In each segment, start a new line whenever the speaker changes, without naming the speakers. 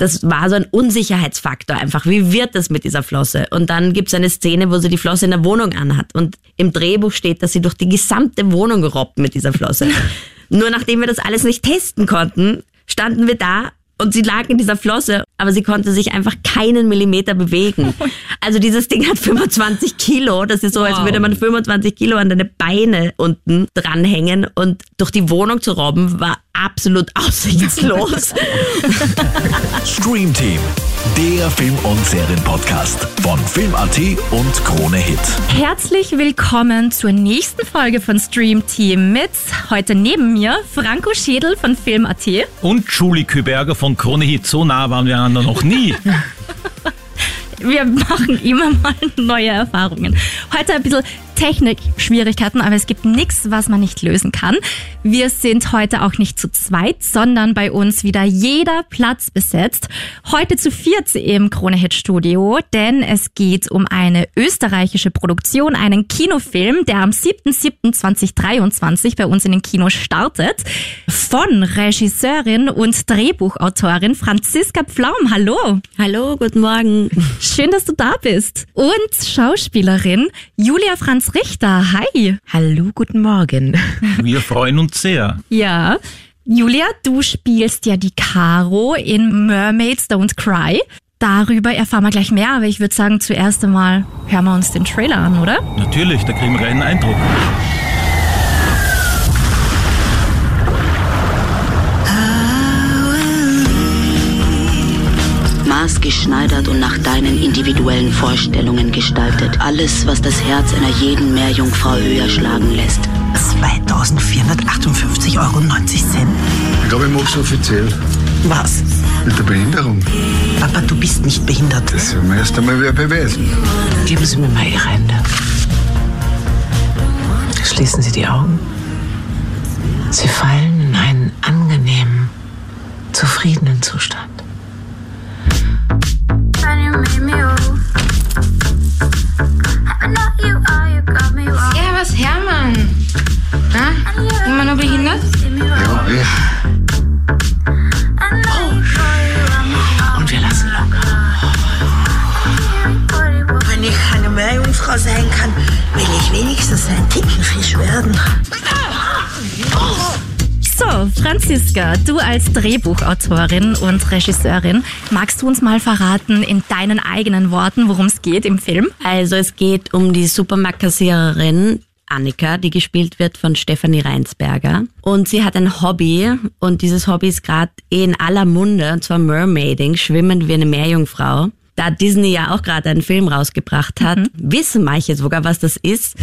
das war so ein Unsicherheitsfaktor einfach. Wie wird das mit dieser Flosse? Und dann gibt es eine Szene, wo sie die Flosse in der Wohnung anhat. Und im Drehbuch steht, dass sie durch die gesamte Wohnung robbt mit dieser Flosse. Nur nachdem wir das alles nicht testen konnten, standen wir da und sie lag in dieser Flosse, aber sie konnte sich einfach keinen Millimeter bewegen. Also dieses Ding hat 25 Kilo. Das ist so, als würde man 25 Kilo an deine Beine unten dranhängen. Und durch die Wohnung zu robben war absolut aussichtslos.
Stream Team, der Film- und Serienpodcast von Film.at und Krone Hit.
Herzlich willkommen zur nächsten Folge von Stream Team mit heute neben mir Franco Schädel von Film.at.
Und Julie Küberger von Krone Hit. So nah waren wir einander noch nie.
Wir machen immer mal neue Erfahrungen. Heute ein bisschen Technik-Schwierigkeiten, aber es gibt nichts, was man nicht lösen kann. Wir sind heute auch nicht zu zweit, sondern bei uns wieder jeder Platz besetzt. Heute zu viert im Krone Hit Studio, denn es geht um eine österreichische Produktion, einen Kinofilm, der am 7.7.2023 bei uns in den Kinos startet. Von Regisseurin und Drehbuchautorin Franziska Pflaum. Hallo.
Hallo, guten Morgen.
Schön, dass du da bist. Und Schauspielerin Julia Franz Richter. Hi.
Hallo, guten Morgen.
Wir freuen uns sehr.
Ja. Julia, du spielst ja die Caro in Mermaids Don't Cry. Darüber erfahren wir gleich mehr, aber ich würde sagen, zuerst einmal hören wir uns den Trailer an, oder?
Natürlich, da kriegen wir einen Eindruck.
Maßgeschneidert und nach deinen individuellen Vorstellungen gestaltet. Alles, was das Herz einer jeden Meerjungfrau höher schlagen lässt.
2458,90 Euro.
Ich glaube, ich mach's offiziell.
Was?
Mit der Behinderung.
Papa, du bist nicht behindert.
Das werden wir erst einmal wieder beweisen.
Geben Sie mir mal Ihre Hände. Schließen Sie die Augen. Sie fallen in einen angenehmen, zufriedenen Zustand.
Ja, was, Hermann? Na, immer noch behindert?
Ja, eh.
Und wir lassen locker.
Wenn ich eine Meerjungfrau sein kann, will ich wenigstens ein Tintenfisch werden.
Franziska, du als Drehbuchautorin und Regisseurin, magst du uns mal verraten in deinen eigenen Worten, worum es geht im Film?
Also es geht um die Supermarktkassiererin Annika, die gespielt wird von Stefanie Reinsberger. Und sie hat ein Hobby und dieses Hobby ist gerade eh in aller Munde, und zwar Mermaiding, schwimmen wie eine Meerjungfrau. Da Disney ja auch gerade einen Film rausgebracht hat, wissen manche sogar, was das ist.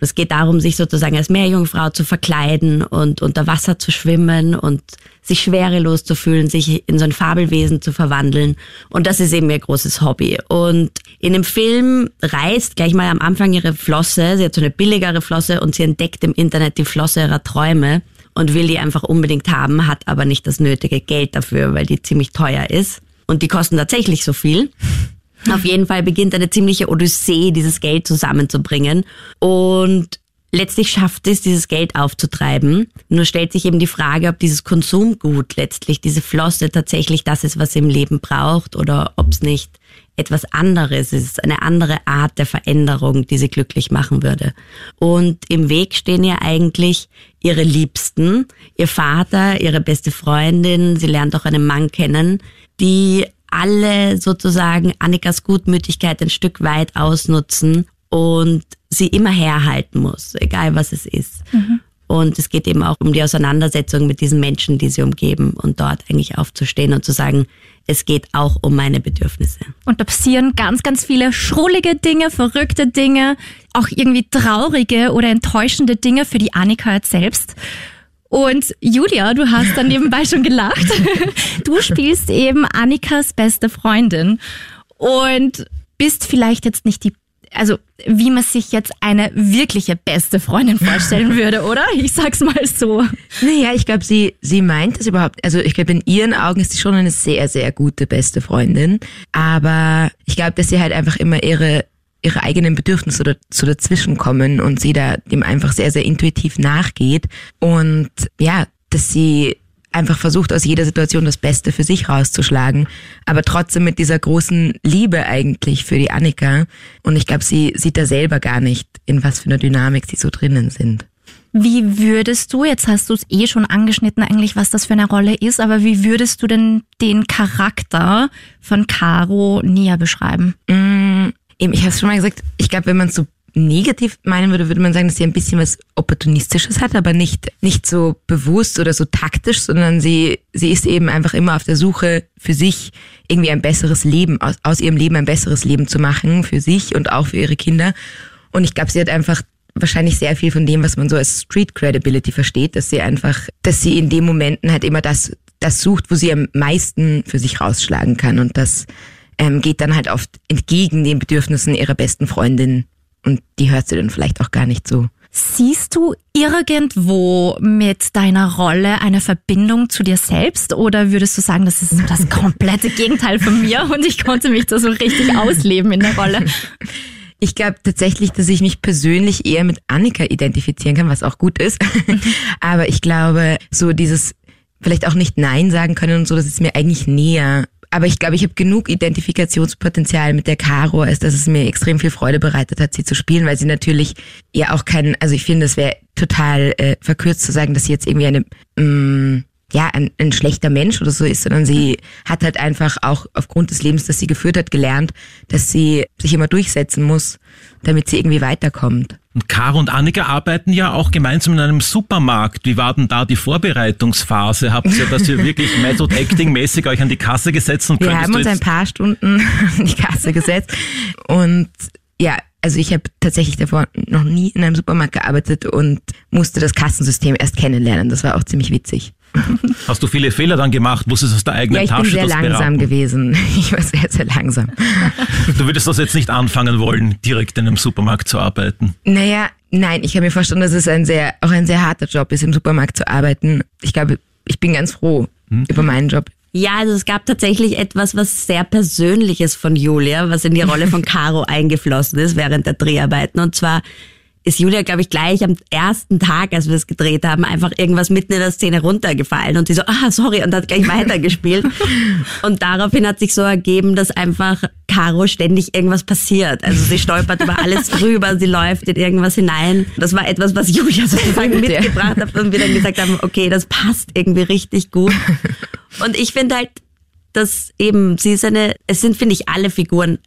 Es geht darum, sich sozusagen als Meerjungfrau zu verkleiden und unter Wasser zu schwimmen und sich schwerelos zu fühlen, sich in so ein Fabelwesen zu verwandeln. Und das ist eben ihr großes Hobby. Und in dem Film reißt gleich mal am Anfang ihre Flosse, sie hat so eine billigere Flosse und sie entdeckt im Internet die Flosse ihrer Träume und will die einfach unbedingt haben, hat aber nicht das nötige Geld dafür, weil die ziemlich teuer ist. Und die kosten tatsächlich so viel. Auf jeden Fall beginnt eine ziemliche Odyssee, dieses Geld zusammenzubringen. Und letztlich schafft es, dieses Geld aufzutreiben. Nur stellt sich eben die Frage, ob dieses Konsumgut letztlich, diese Flosse tatsächlich das ist, was sie im Leben braucht oder ob es nicht etwas anderes ist, eine andere Art der Veränderung, die sie glücklich machen würde. Und im Weg stehen ihr eigentlich ihre Liebsten, ihr Vater, ihre beste Freundin, sie lernt auch einen Mann kennen, die alle sozusagen Annikas Gutmütigkeit ein Stück weit ausnutzen und sie immer herhalten muss, egal was es ist. Und es geht eben auch um die Auseinandersetzung mit diesen Menschen, die sie umgeben und dort eigentlich aufzustehen und zu sagen, es geht auch um meine Bedürfnisse.
Und da passieren ganz, ganz viele schrullige Dinge, verrückte Dinge, auch irgendwie traurige oder enttäuschende Dinge für die Annika jetzt selbst. Und Julia, du hast dann nebenbei schon gelacht. Du spielst eben Annikas beste Freundin und bist vielleicht jetzt nicht die, also wie man sich jetzt eine wirkliche beste Freundin vorstellen würde, oder? Ich sag's mal so.
Naja, ich glaube, sie, sie meint es überhaupt, also ich glaube, in ihren Augen ist sie schon eine sehr, sehr gute beste Freundin. Aber ich glaube, dass sie halt einfach immer ihre, ihre eigenen Bedürfnisse da, so dazwischen kommen und sie da dem einfach sehr, sehr intuitiv nachgeht. Und ja, dass sie einfach versucht, aus jeder Situation das Beste für sich rauszuschlagen, aber trotzdem mit dieser großen Liebe eigentlich für die Annika. Und ich glaube, sie sieht da selber gar nicht, in was für einer Dynamik sie so drinnen sind.
Wie würdest du, jetzt hast du es eh schon angeschnitten eigentlich, was das für eine Rolle ist, aber wie würdest du denn den Charakter von Caro näher beschreiben?
Mm, eben, ich habe es schon mal gesagt, ich glaube, wenn man so negativ meinen würde, würde man sagen, dass sie ein bisschen was Opportunistisches hat, aber nicht, nicht so bewusst oder so taktisch, sondern sie, sie ist eben einfach immer auf der Suche für sich irgendwie ein besseres Leben, aus, aus ihrem Leben ein besseres Leben zu machen, für sich und auch für ihre Kinder. Und ich glaube, sie hat einfach wahrscheinlich sehr viel von dem, was man so als Street Credibility versteht, dass sie einfach, dass sie in den Momenten halt immer das, das sucht, wo sie am meisten für sich rausschlagen kann. Und das ähm, geht dann halt oft entgegen den Bedürfnissen ihrer besten Freundin. Und die hört sie dann vielleicht auch gar nicht so.
Siehst du irgendwo mit deiner Rolle eine Verbindung zu dir selbst oder würdest du sagen, das ist so das komplette Gegenteil von mir und ich konnte mich da so richtig ausleben in der Rolle?
Ich glaube tatsächlich, dass ich mich persönlich eher mit Annika identifizieren kann, was auch gut ist. Aber ich glaube, so dieses vielleicht auch nicht Nein sagen können und so, das ist mir eigentlich näher. Aber ich glaube, ich habe genug Identifikationspotenzial mit der Caro, als dass es mir extrem viel Freude bereitet hat, sie zu spielen, weil sie natürlich ja auch kein, also ich finde, es wäre total äh, verkürzt zu sagen, dass sie jetzt irgendwie eine mh, mm, ja, ein, ein schlechter Mensch oder so ist, sondern sie hat halt einfach auch aufgrund des Lebens, das sie geführt hat, gelernt, dass sie sich immer durchsetzen muss, damit sie irgendwie weiterkommt.
Und Caro und Annika arbeiten ja auch gemeinsam in einem Supermarkt. Wie war denn da die Vorbereitungsphase? Habt ihr, dass ihr wirklich Method Acting mäßig euch an die Kasse gesetzt und
Wir haben uns ein paar Stunden an die Kasse gesetzt und ja, also ich habe tatsächlich davor noch nie in einem Supermarkt gearbeitet und musste das Kassensystem erst kennenlernen. Das war auch ziemlich witzig.
Hast du viele Fehler dann gemacht? Musstest du aus der eigenen
ja, ich
Tasche
bin sehr langsam
beraten?
gewesen. Ich war sehr, sehr langsam.
Du würdest das jetzt nicht anfangen wollen, direkt in einem Supermarkt zu arbeiten?
Naja, nein, ich kann mir vorstellen, dass es ein sehr, auch ein sehr harter Job ist, im Supermarkt zu arbeiten. Ich glaube, ich bin ganz froh hm? über meinen Job.
Ja, also es gab tatsächlich etwas, was sehr Persönliches von Julia, was in die Rolle von Caro eingeflossen ist während der Dreharbeiten. Und zwar ist Julia, glaube ich, gleich am ersten Tag, als wir es gedreht haben, einfach irgendwas mitten in der Szene runtergefallen und sie so, ah, sorry, und hat gleich weitergespielt. und daraufhin hat sich so ergeben, dass einfach Caro ständig irgendwas passiert. Also sie stolpert über alles drüber, sie läuft in irgendwas hinein. Das war etwas, was Julia sozusagen mitgebracht hat und wir dann gesagt haben, okay, das passt irgendwie richtig gut. Und ich finde halt, dass eben sie ist eine, es sind, finde ich, alle Figuren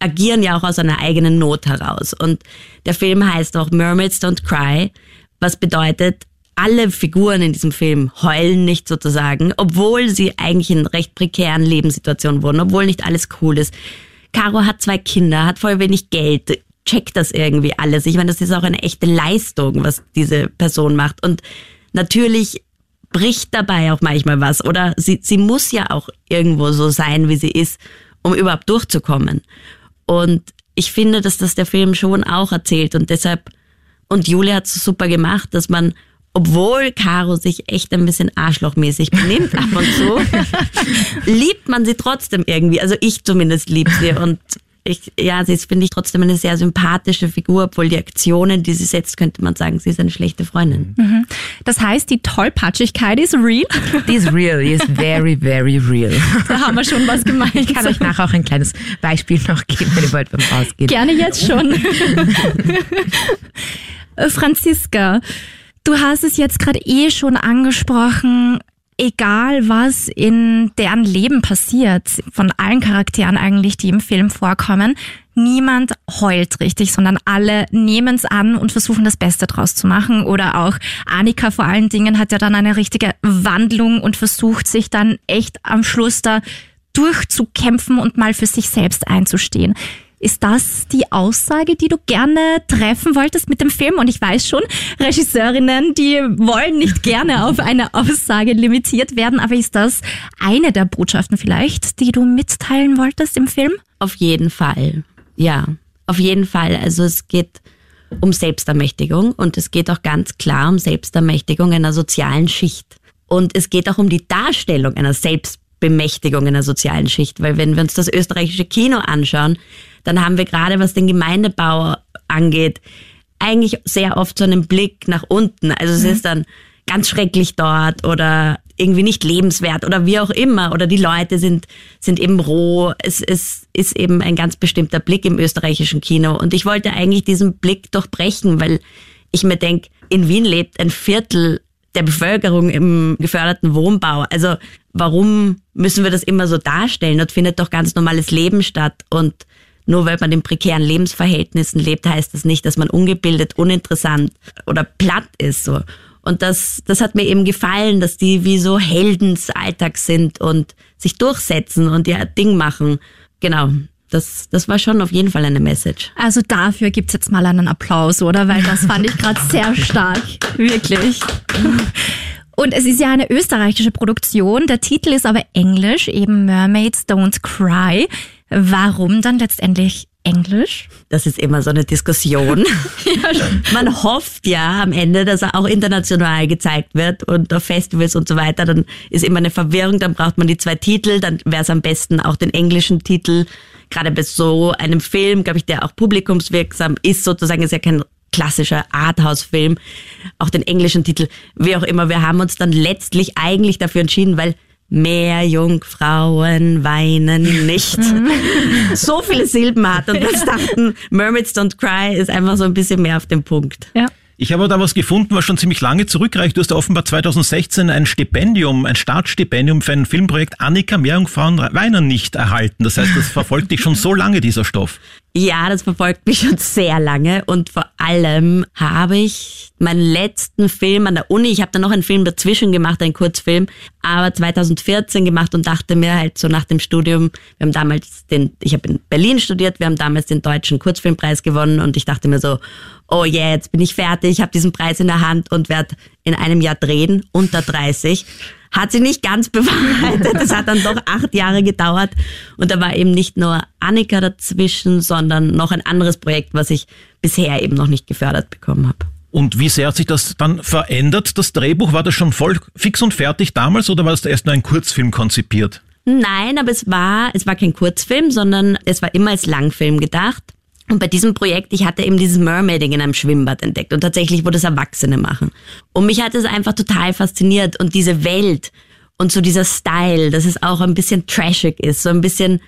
agieren ja auch aus einer eigenen Not heraus. Und der Film heißt auch Mermaids Don't Cry, was bedeutet, alle Figuren in diesem Film heulen nicht sozusagen, obwohl sie eigentlich in recht prekären Lebenssituationen wurden, obwohl nicht alles cool ist. Caro hat zwei Kinder, hat voll wenig Geld, checkt das irgendwie alles. Ich meine, das ist auch eine echte Leistung, was diese Person macht. Und natürlich bricht dabei auch manchmal was. Oder sie, sie muss ja auch irgendwo so sein, wie sie ist, um überhaupt durchzukommen. Und ich finde, dass das der Film schon auch erzählt und deshalb, und Julia hat es super gemacht, dass man, obwohl Caro sich echt ein bisschen arschlochmäßig benimmt ab und zu, liebt man sie trotzdem irgendwie. Also ich zumindest lieb sie und ich, ja, sie ist, finde ich, trotzdem eine sehr sympathische Figur, obwohl die Aktionen, die sie setzt, könnte man sagen, sie ist eine schlechte Freundin.
Mhm. Das heißt, die Tollpatschigkeit ist real?
Die ist real, die ist very, very real.
Da haben wir schon was gemeint.
Ich kann euch nachher auch ein kleines Beispiel noch geben, wenn ihr wollt beim Rausgehen.
Gerne jetzt schon. Franziska, du hast es jetzt gerade eh schon angesprochen egal was in deren Leben passiert, von allen Charakteren eigentlich, die im Film vorkommen, niemand heult richtig, sondern alle nehmen es an und versuchen das Beste draus zu machen. Oder auch Annika vor allen Dingen hat ja dann eine richtige Wandlung und versucht sich dann echt am Schluss da durchzukämpfen und mal für sich selbst einzustehen. Ist das die Aussage, die du gerne treffen wolltest mit dem Film? Und ich weiß schon, Regisseurinnen, die wollen nicht gerne auf eine Aussage limitiert werden, aber ist das eine der Botschaften vielleicht, die du mitteilen wolltest im Film?
Auf jeden Fall. Ja, auf jeden Fall. Also es geht um Selbstermächtigung und es geht auch ganz klar um Selbstermächtigung einer sozialen Schicht. Und es geht auch um die Darstellung einer Selbstbemächtigung einer sozialen Schicht, weil wenn wir uns das österreichische Kino anschauen, dann haben wir gerade, was den Gemeindebau angeht, eigentlich sehr oft so einen Blick nach unten. Also es mhm. ist dann ganz schrecklich dort oder irgendwie nicht lebenswert oder wie auch immer oder die Leute sind, sind eben roh. Es, es ist eben ein ganz bestimmter Blick im österreichischen Kino und ich wollte eigentlich diesen Blick durchbrechen, weil ich mir denke, in Wien lebt ein Viertel der Bevölkerung im geförderten Wohnbau. Also warum müssen wir das immer so darstellen? Dort findet doch ganz normales Leben statt und nur weil man in prekären Lebensverhältnissen lebt, heißt das nicht, dass man ungebildet, uninteressant oder platt ist. So. Und das, das hat mir eben gefallen, dass die wie so Helden des Alltags sind und sich durchsetzen und ihr Ding machen. Genau. Das, das war schon auf jeden Fall eine Message.
Also dafür gibt's jetzt mal einen Applaus, oder? Weil das fand ich gerade sehr stark. Wirklich. Und es ist ja eine österreichische Produktion. Der Titel ist aber englisch, eben Mermaids Don't Cry. Warum dann letztendlich Englisch?
Das ist immer so eine Diskussion. Man hofft ja am Ende, dass er auch international gezeigt wird und auf Festivals und so weiter. Dann ist immer eine Verwirrung, dann braucht man die zwei Titel, dann wäre es am besten auch den englischen Titel. Gerade bei so einem Film, glaube ich, der auch publikumswirksam ist, sozusagen ist ja kein klassischer Arthouse-Film, auch den englischen Titel, wie auch immer. Wir haben uns dann letztlich eigentlich dafür entschieden, weil mehr Jungfrauen weinen nicht. so viele Silben hat und wir dachten, Mermaids Don't Cry ist einfach so ein bisschen mehr auf den Punkt.
Ja.
Ich habe da was gefunden, was schon ziemlich lange zurückreicht. Du hast offenbar 2016 ein Stipendium, ein Startstipendium für ein Filmprojekt Annika Meerjungfrauen weinen nicht erhalten. Das heißt, das verfolgt dich schon so lange, dieser Stoff.
Ja, das verfolgt mich schon sehr lange und vor allem habe ich meinen letzten Film an der Uni, ich habe da noch einen Film dazwischen gemacht, einen Kurzfilm, aber 2014 gemacht und dachte mir halt so nach dem Studium, wir haben damals den, ich habe in Berlin studiert, wir haben damals den deutschen Kurzfilmpreis gewonnen und ich dachte mir so, oh yeah, jetzt bin ich fertig, ich habe diesen Preis in der Hand und werde in einem Jahr drehen, unter 30 hat sich nicht ganz bewahrheitet. Das hat dann doch acht Jahre gedauert. Und da war eben nicht nur Annika dazwischen, sondern noch ein anderes Projekt, was ich bisher eben noch nicht gefördert bekommen habe.
Und wie sehr hat sich das dann verändert? Das Drehbuch, war das schon voll fix und fertig damals oder war das erst nur ein Kurzfilm konzipiert?
Nein, aber es war, es war kein Kurzfilm, sondern es war immer als Langfilm gedacht. Und bei diesem Projekt, ich hatte eben dieses Mermaiding in einem Schwimmbad entdeckt und tatsächlich, wo das Erwachsene machen. Und mich hat es einfach total fasziniert und diese Welt und so dieser Style, dass es auch ein bisschen trashig ist, so ein bisschen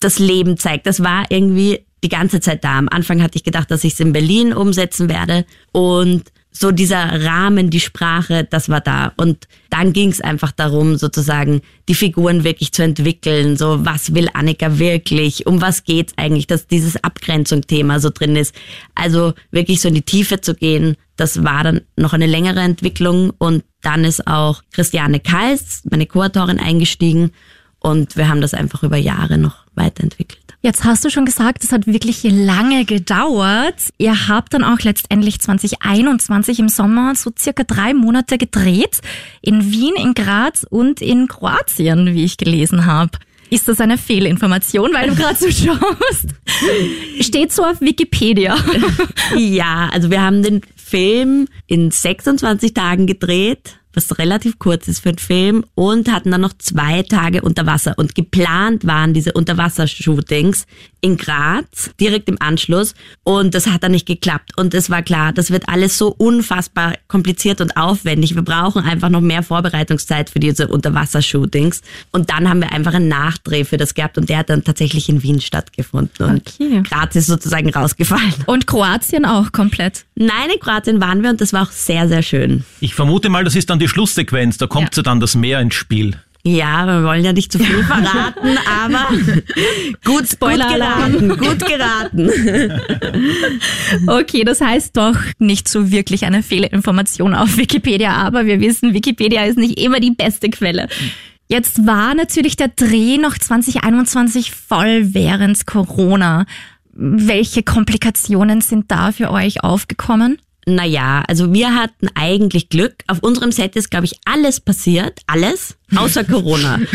das Leben zeigt. Das war irgendwie die ganze Zeit da. Am Anfang hatte ich gedacht, dass ich es in Berlin umsetzen werde und so dieser Rahmen, die Sprache, das war da. Und dann ging es einfach darum, sozusagen die Figuren wirklich zu entwickeln. So, was will Annika wirklich? Um was geht's eigentlich? Dass dieses Abgrenzungsthema so drin ist. Also wirklich so in die Tiefe zu gehen, das war dann noch eine längere Entwicklung. Und dann ist auch Christiane Kals, meine Co-Autorin, eingestiegen. Und wir haben das einfach über Jahre noch weiterentwickelt.
Jetzt hast du schon gesagt, es hat wirklich lange gedauert. Ihr habt dann auch letztendlich 2021 im Sommer so circa drei Monate gedreht. In Wien, in Graz und in Kroatien, wie ich gelesen habe. Ist das eine Fehlinformation, weil du gerade so schaust? Steht so auf Wikipedia.
ja, also wir haben den Film in 26 Tagen gedreht was relativ kurz ist für einen Film, und hatten dann noch zwei Tage unter Wasser. Und geplant waren diese Unterwassershootings in Graz, direkt im Anschluss. Und das hat dann nicht geklappt. Und es war klar, das wird alles so unfassbar kompliziert und aufwendig. Wir brauchen einfach noch mehr Vorbereitungszeit für diese Unterwassershootings. Und dann haben wir einfach einen Nachdreh für das gehabt und der hat dann tatsächlich in Wien stattgefunden. Und
Okay.
Graz ist sozusagen rausgefallen.
Und Kroatien auch komplett.
Nein, in Kroatien waren wir und das war auch sehr, sehr schön.
Ich vermute mal, das ist dann die Schlusssequenz, da kommt ja dann das Meer ins Spiel.
Ja, wir wollen ja nicht zu viel verraten, aber gut, gut geraten, gut geraten.
Okay, das heißt doch nicht so wirklich eine Fehlinformation auf Wikipedia, aber wir wissen, Wikipedia ist nicht immer die beste Quelle. Jetzt war natürlich der Dreh noch 2021 voll während Corona. Welche Komplikationen sind da für euch aufgekommen?
Naja, also wir hatten eigentlich Glück. Auf unserem Set ist, glaube ich, alles passiert. Alles. Außer Corona.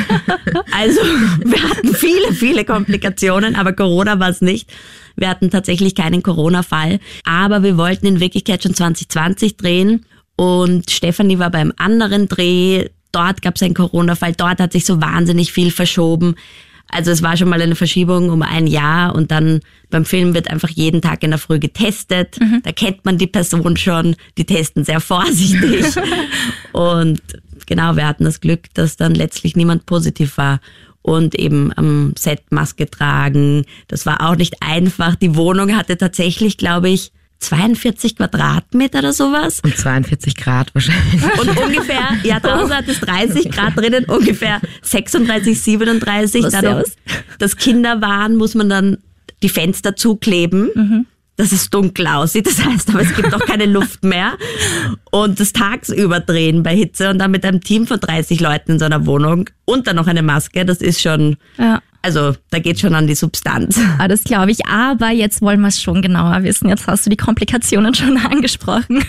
Also wir hatten viele, viele Komplikationen, aber Corona war es nicht. Wir hatten tatsächlich keinen Corona-Fall. Aber wir wollten in Wirklichkeit schon 2020 drehen. Und Stefanie war beim anderen Dreh. Dort gab es einen Corona-Fall. Dort hat sich so wahnsinnig viel verschoben. Also es war schon mal eine Verschiebung um ein Jahr und dann beim Film wird einfach jeden Tag in der Früh getestet. Da kennt man die Person schon, die testen sehr vorsichtig. und genau, wir hatten das Glück, dass dann letztlich niemand positiv war. Und eben am Set Maske tragen. Das war auch nicht einfach. Die Wohnung hatte tatsächlich, glaube ich, 42 Quadratmeter oder sowas.
Und 42 Grad wahrscheinlich.
Und ungefähr, ja, draußen hat es 30 Grad drinnen, ungefähr 36, 37.
Was
Dadurch, dass Kinder waren, muss man dann die Fenster zukleben. Dass es dunkel aussieht, das heißt aber, es gibt auch keine Luft mehr. Und das tagsüber drehen bei Hitze und dann mit einem Team von 30 Leuten in so einer Wohnung und dann noch eine Maske, das ist schon,
Ja.
Also da geht schon an die Substanz.
Ah, das glaube ich. Aber jetzt wollen wir es schon genauer wissen. Jetzt hast du die Komplikationen schon angesprochen.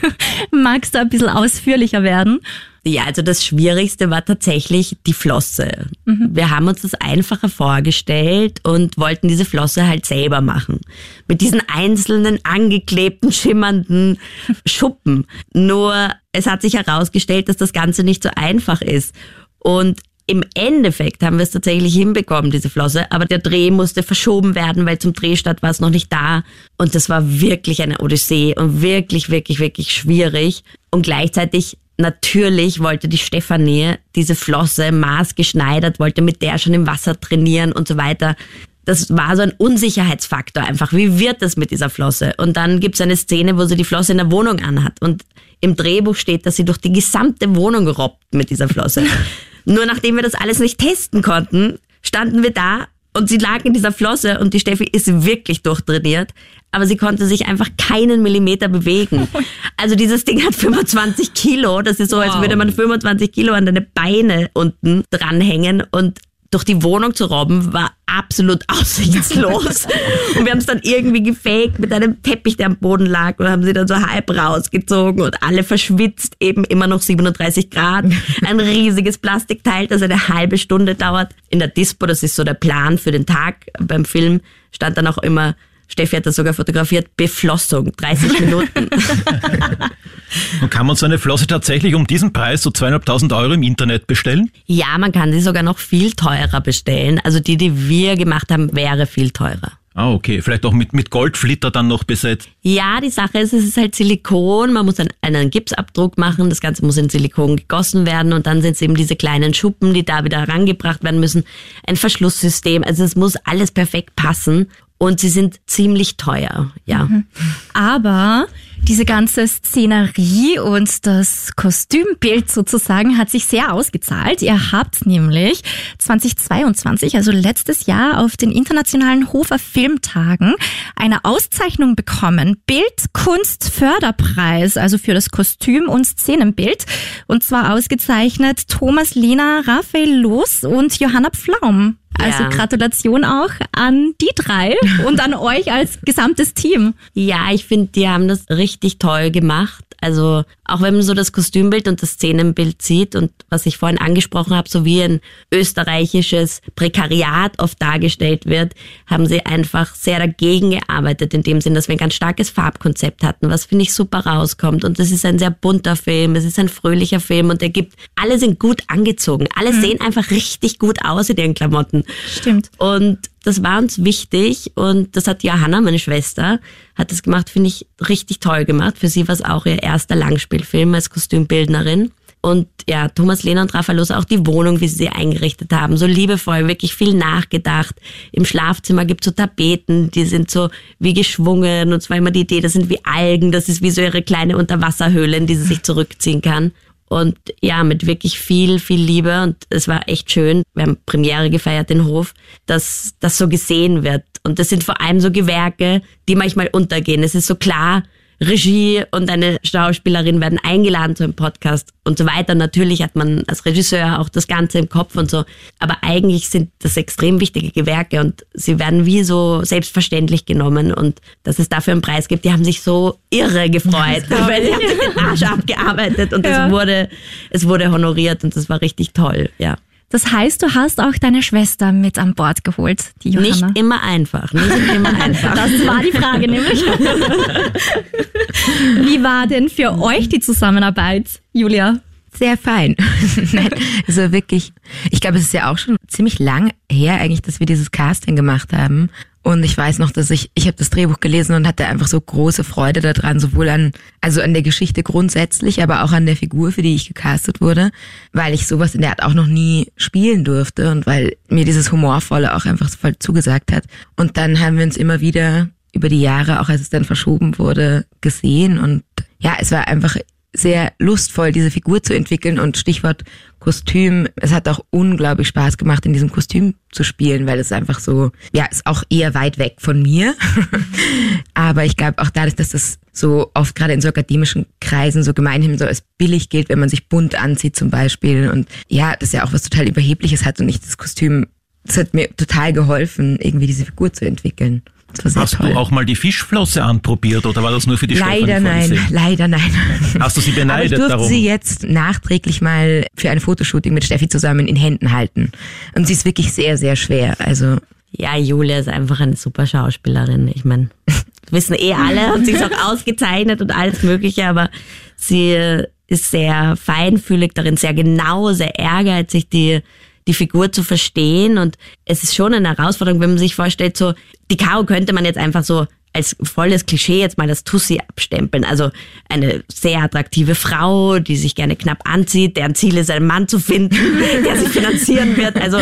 Magst du ein bisschen ausführlicher werden?
Ja, also das Schwierigste war tatsächlich die Flosse. Wir haben uns das einfacher vorgestellt und wollten diese Flosse halt selber machen. Mit diesen einzelnen angeklebten, schimmernden Schuppen. Nur es hat sich herausgestellt, dass das Ganze nicht so einfach ist. Und im Endeffekt haben wir es tatsächlich hinbekommen, diese Flosse, aber der Dreh musste verschoben werden, weil zum Drehstart war es noch nicht da. Und das war wirklich eine Odyssee und wirklich, wirklich, wirklich schwierig. Und gleichzeitig natürlich wollte die Stefanie diese Flosse maßgeschneidert, wollte mit der schon im Wasser trainieren und so weiter. Das war so ein Unsicherheitsfaktor einfach. Wie wird das mit dieser Flosse? Und dann gibt es eine Szene, wo sie die Flosse in der Wohnung anhat. Und im Drehbuch steht, dass sie durch die gesamte Wohnung robbt mit dieser Flosse. Nur nachdem wir das alles nicht testen konnten, standen wir da und sie lag in dieser Flosse und die Steffi ist wirklich durchtrainiert, aber sie konnte sich einfach keinen Millimeter bewegen. Also dieses Ding hat 25 Kilo, das ist so, als würde man 25 Kilo an deine Beine unten dranhängen und durch die Wohnung zu robben war absolut aussichtslos. und wir haben es dann irgendwie gefaked mit einem Teppich, der am Boden lag und haben sie dann so halb rausgezogen und alle verschwitzt, eben immer noch 37 Grad. Ein riesiges Plastikteil, das eine halbe Stunde dauert. In der Dispo, das ist so der Plan für den Tag beim Film, stand dann auch immer, Steffi hat das sogar fotografiert, Beflossung, 30 Minuten.
Und kann man so eine Flosse tatsächlich um diesen Preis, so zweieinhalbtausend Euro im Internet bestellen?
ja, man kann sie sogar noch viel teurer bestellen. Also die, die wir gemacht haben, wäre viel teurer.
Ah, okay. Vielleicht auch mit, mit Goldflitter dann noch besetzt.
Ja, die Sache ist, es ist halt Silikon. Man muss einen, einen Gipsabdruck machen. Das Ganze muss in Silikon gegossen werden. Und dann sind es eben diese kleinen Schuppen, die da wieder herangebracht werden müssen. Ein Verschlusssystem. Also es muss alles perfekt passen. Und sie sind ziemlich teuer, ja.
Aber diese ganze Szenerie und das Kostümbild sozusagen hat sich sehr ausgezahlt. Ihr habt nämlich 2022, also letztes Jahr auf den internationalen Hofer Filmtagen eine Auszeichnung bekommen. Bildkunstförderpreis, also für das Kostüm und Szenenbild. Und zwar ausgezeichnet Thomas Lena, Raphael Loos und Johanna Pflaum. Also
Ja.
Gratulation auch an die drei und an euch als gesamtes Team.
Ja, ich finde, die haben das richtig toll gemacht. Also auch wenn man so das Kostümbild und das Szenenbild sieht und was ich vorhin angesprochen habe, so wie ein österreichisches Prekariat oft dargestellt wird, haben sie einfach sehr dagegen gearbeitet, in dem Sinn, dass wir ein ganz starkes Farbkonzept hatten, was finde ich super rauskommt. Und das ist ein sehr bunter Film, es ist ein fröhlicher Film und der gibt, alle sind gut angezogen, alle sehen einfach richtig gut aus in ihren Klamotten.
Stimmt.
Und das war uns wichtig und das hat Johanna, meine Schwester, hat das gemacht, finde ich richtig toll gemacht. Für sie war es auch ihr erster Langspielfilm als Kostümbildnerin. Und ja, Thomas Lehner und Raphael Loos, auch die Wohnung, wie sie sie eingerichtet haben, so liebevoll, wirklich viel nachgedacht. Im Schlafzimmer gibt's so Tapeten, die sind so wie geschwungen und zwar immer die Idee, das sind wie Algen, das ist wie so ihre kleine Unterwasserhöhle, in die sie sich zurückziehen kann. Und ja, mit wirklich viel, viel Liebe. Und es war echt schön. Wir haben Premiere gefeiert, den Hof, dass das so gesehen wird. Und das sind vor allem so Gewerke, die manchmal untergehen. Es ist so klar, Regie und eine Schauspielerin werden eingeladen zu einem Podcast und so weiter. Natürlich hat man als Regisseur auch das Ganze im Kopf und so. Aber eigentlich sind das extrem wichtige Gewerke und sie werden wie so selbstverständlich genommen und dass es dafür einen Preis gibt, die haben sich so irre gefreut, weil sie haben sich den Arsch abgearbeitet und
Ja.
es wurde, es wurde honoriert und das war richtig toll, ja.
Das heißt, du hast auch deine Schwester mit an Bord geholt, die Johanna.
Nicht immer einfach, nicht immer einfach.
Das war die Frage nämlich. Wie war denn für euch die Zusammenarbeit, Julia?
Sehr fein. Nein, also wirklich, ich glaube, es ist ja auch schon ziemlich lang her eigentlich, dass wir dieses Casting gemacht haben. Und ich weiß noch, dass ich, ich habe das Drehbuch gelesen und hatte einfach so große Freude daran, sowohl an, also an der Geschichte grundsätzlich, aber auch an der Figur, für die ich gecastet wurde, weil ich sowas in der Art auch noch nie spielen durfte und weil mir dieses Humorvolle auch einfach so voll zugesagt hat. Und dann haben wir uns immer wieder über die Jahre, auch als es dann verschoben wurde, gesehen und ja, es war einfach sehr lustvoll, diese Figur zu entwickeln und Stichwort Kostüm. Es hat auch unglaublich Spaß gemacht, in diesem Kostüm zu spielen, weil es einfach so, ja, ist auch eher weit weg von mir. Aber ich glaube auch dadurch, dass das so oft gerade in so akademischen Kreisen so gemeinhin so als billig gilt, wenn man sich bunt anzieht zum Beispiel und ja, das ja auch was total Überhebliches hat und nicht das Kostüm, das hat mir total geholfen, irgendwie diese Figur zu entwickeln.
Hast
toll.
du auch mal die Fischflosse anprobiert oder war das nur für die
Leider nein, leider nein.
Hast du sie beneidet
Aber ich durfte
darum?
sie jetzt nachträglich mal für ein Fotoshooting mit Steffi zusammen in Händen halten. Und sie ist wirklich sehr, sehr schwer. Also
Ja, Julia ist einfach eine super Schauspielerin. Ich meine, wissen eh alle und sie ist auch ausgezeichnet und alles Mögliche, aber sie ist sehr feinfühlig darin, sehr genau, sehr ehrgeizig, die, die Figur zu verstehen. Und es ist schon eine Herausforderung, wenn man sich vorstellt, so, die Caro könnte man jetzt einfach so als volles Klischee jetzt mal das Tussi abstempeln. Also eine sehr attraktive Frau, die sich gerne knapp anzieht, deren Ziel ist, einen Mann zu finden, der sie finanzieren wird. Also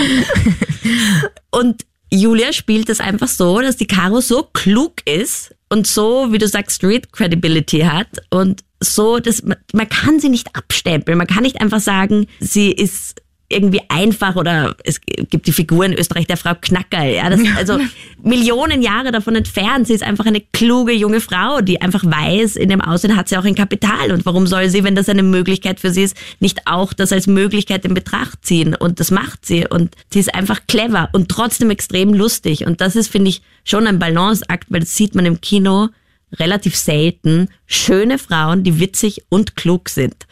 und Julia spielt es einfach so, dass die Caro so klug ist und so, wie du sagst, Street Credibility hat und so, dass man, man kann sie nicht abstempeln. Man kann nicht einfach sagen, sie ist irgendwie einfach oder es gibt die Figur in Österreich der Frau Knackerl. Ja, das, also Millionen Jahre davon entfernt. Sie ist einfach eine kluge junge Frau, die einfach weiß, in dem Aussehen hat sie auch ein Kapital. Und warum soll sie, wenn das eine Möglichkeit für sie ist, nicht auch das als Möglichkeit in Betracht ziehen? Und das macht sie. Und sie ist einfach clever und trotzdem extrem lustig. Und das ist, finde ich, schon ein Balanceakt, weil das sieht man im Kino relativ selten. Schöne Frauen, die witzig und klug sind.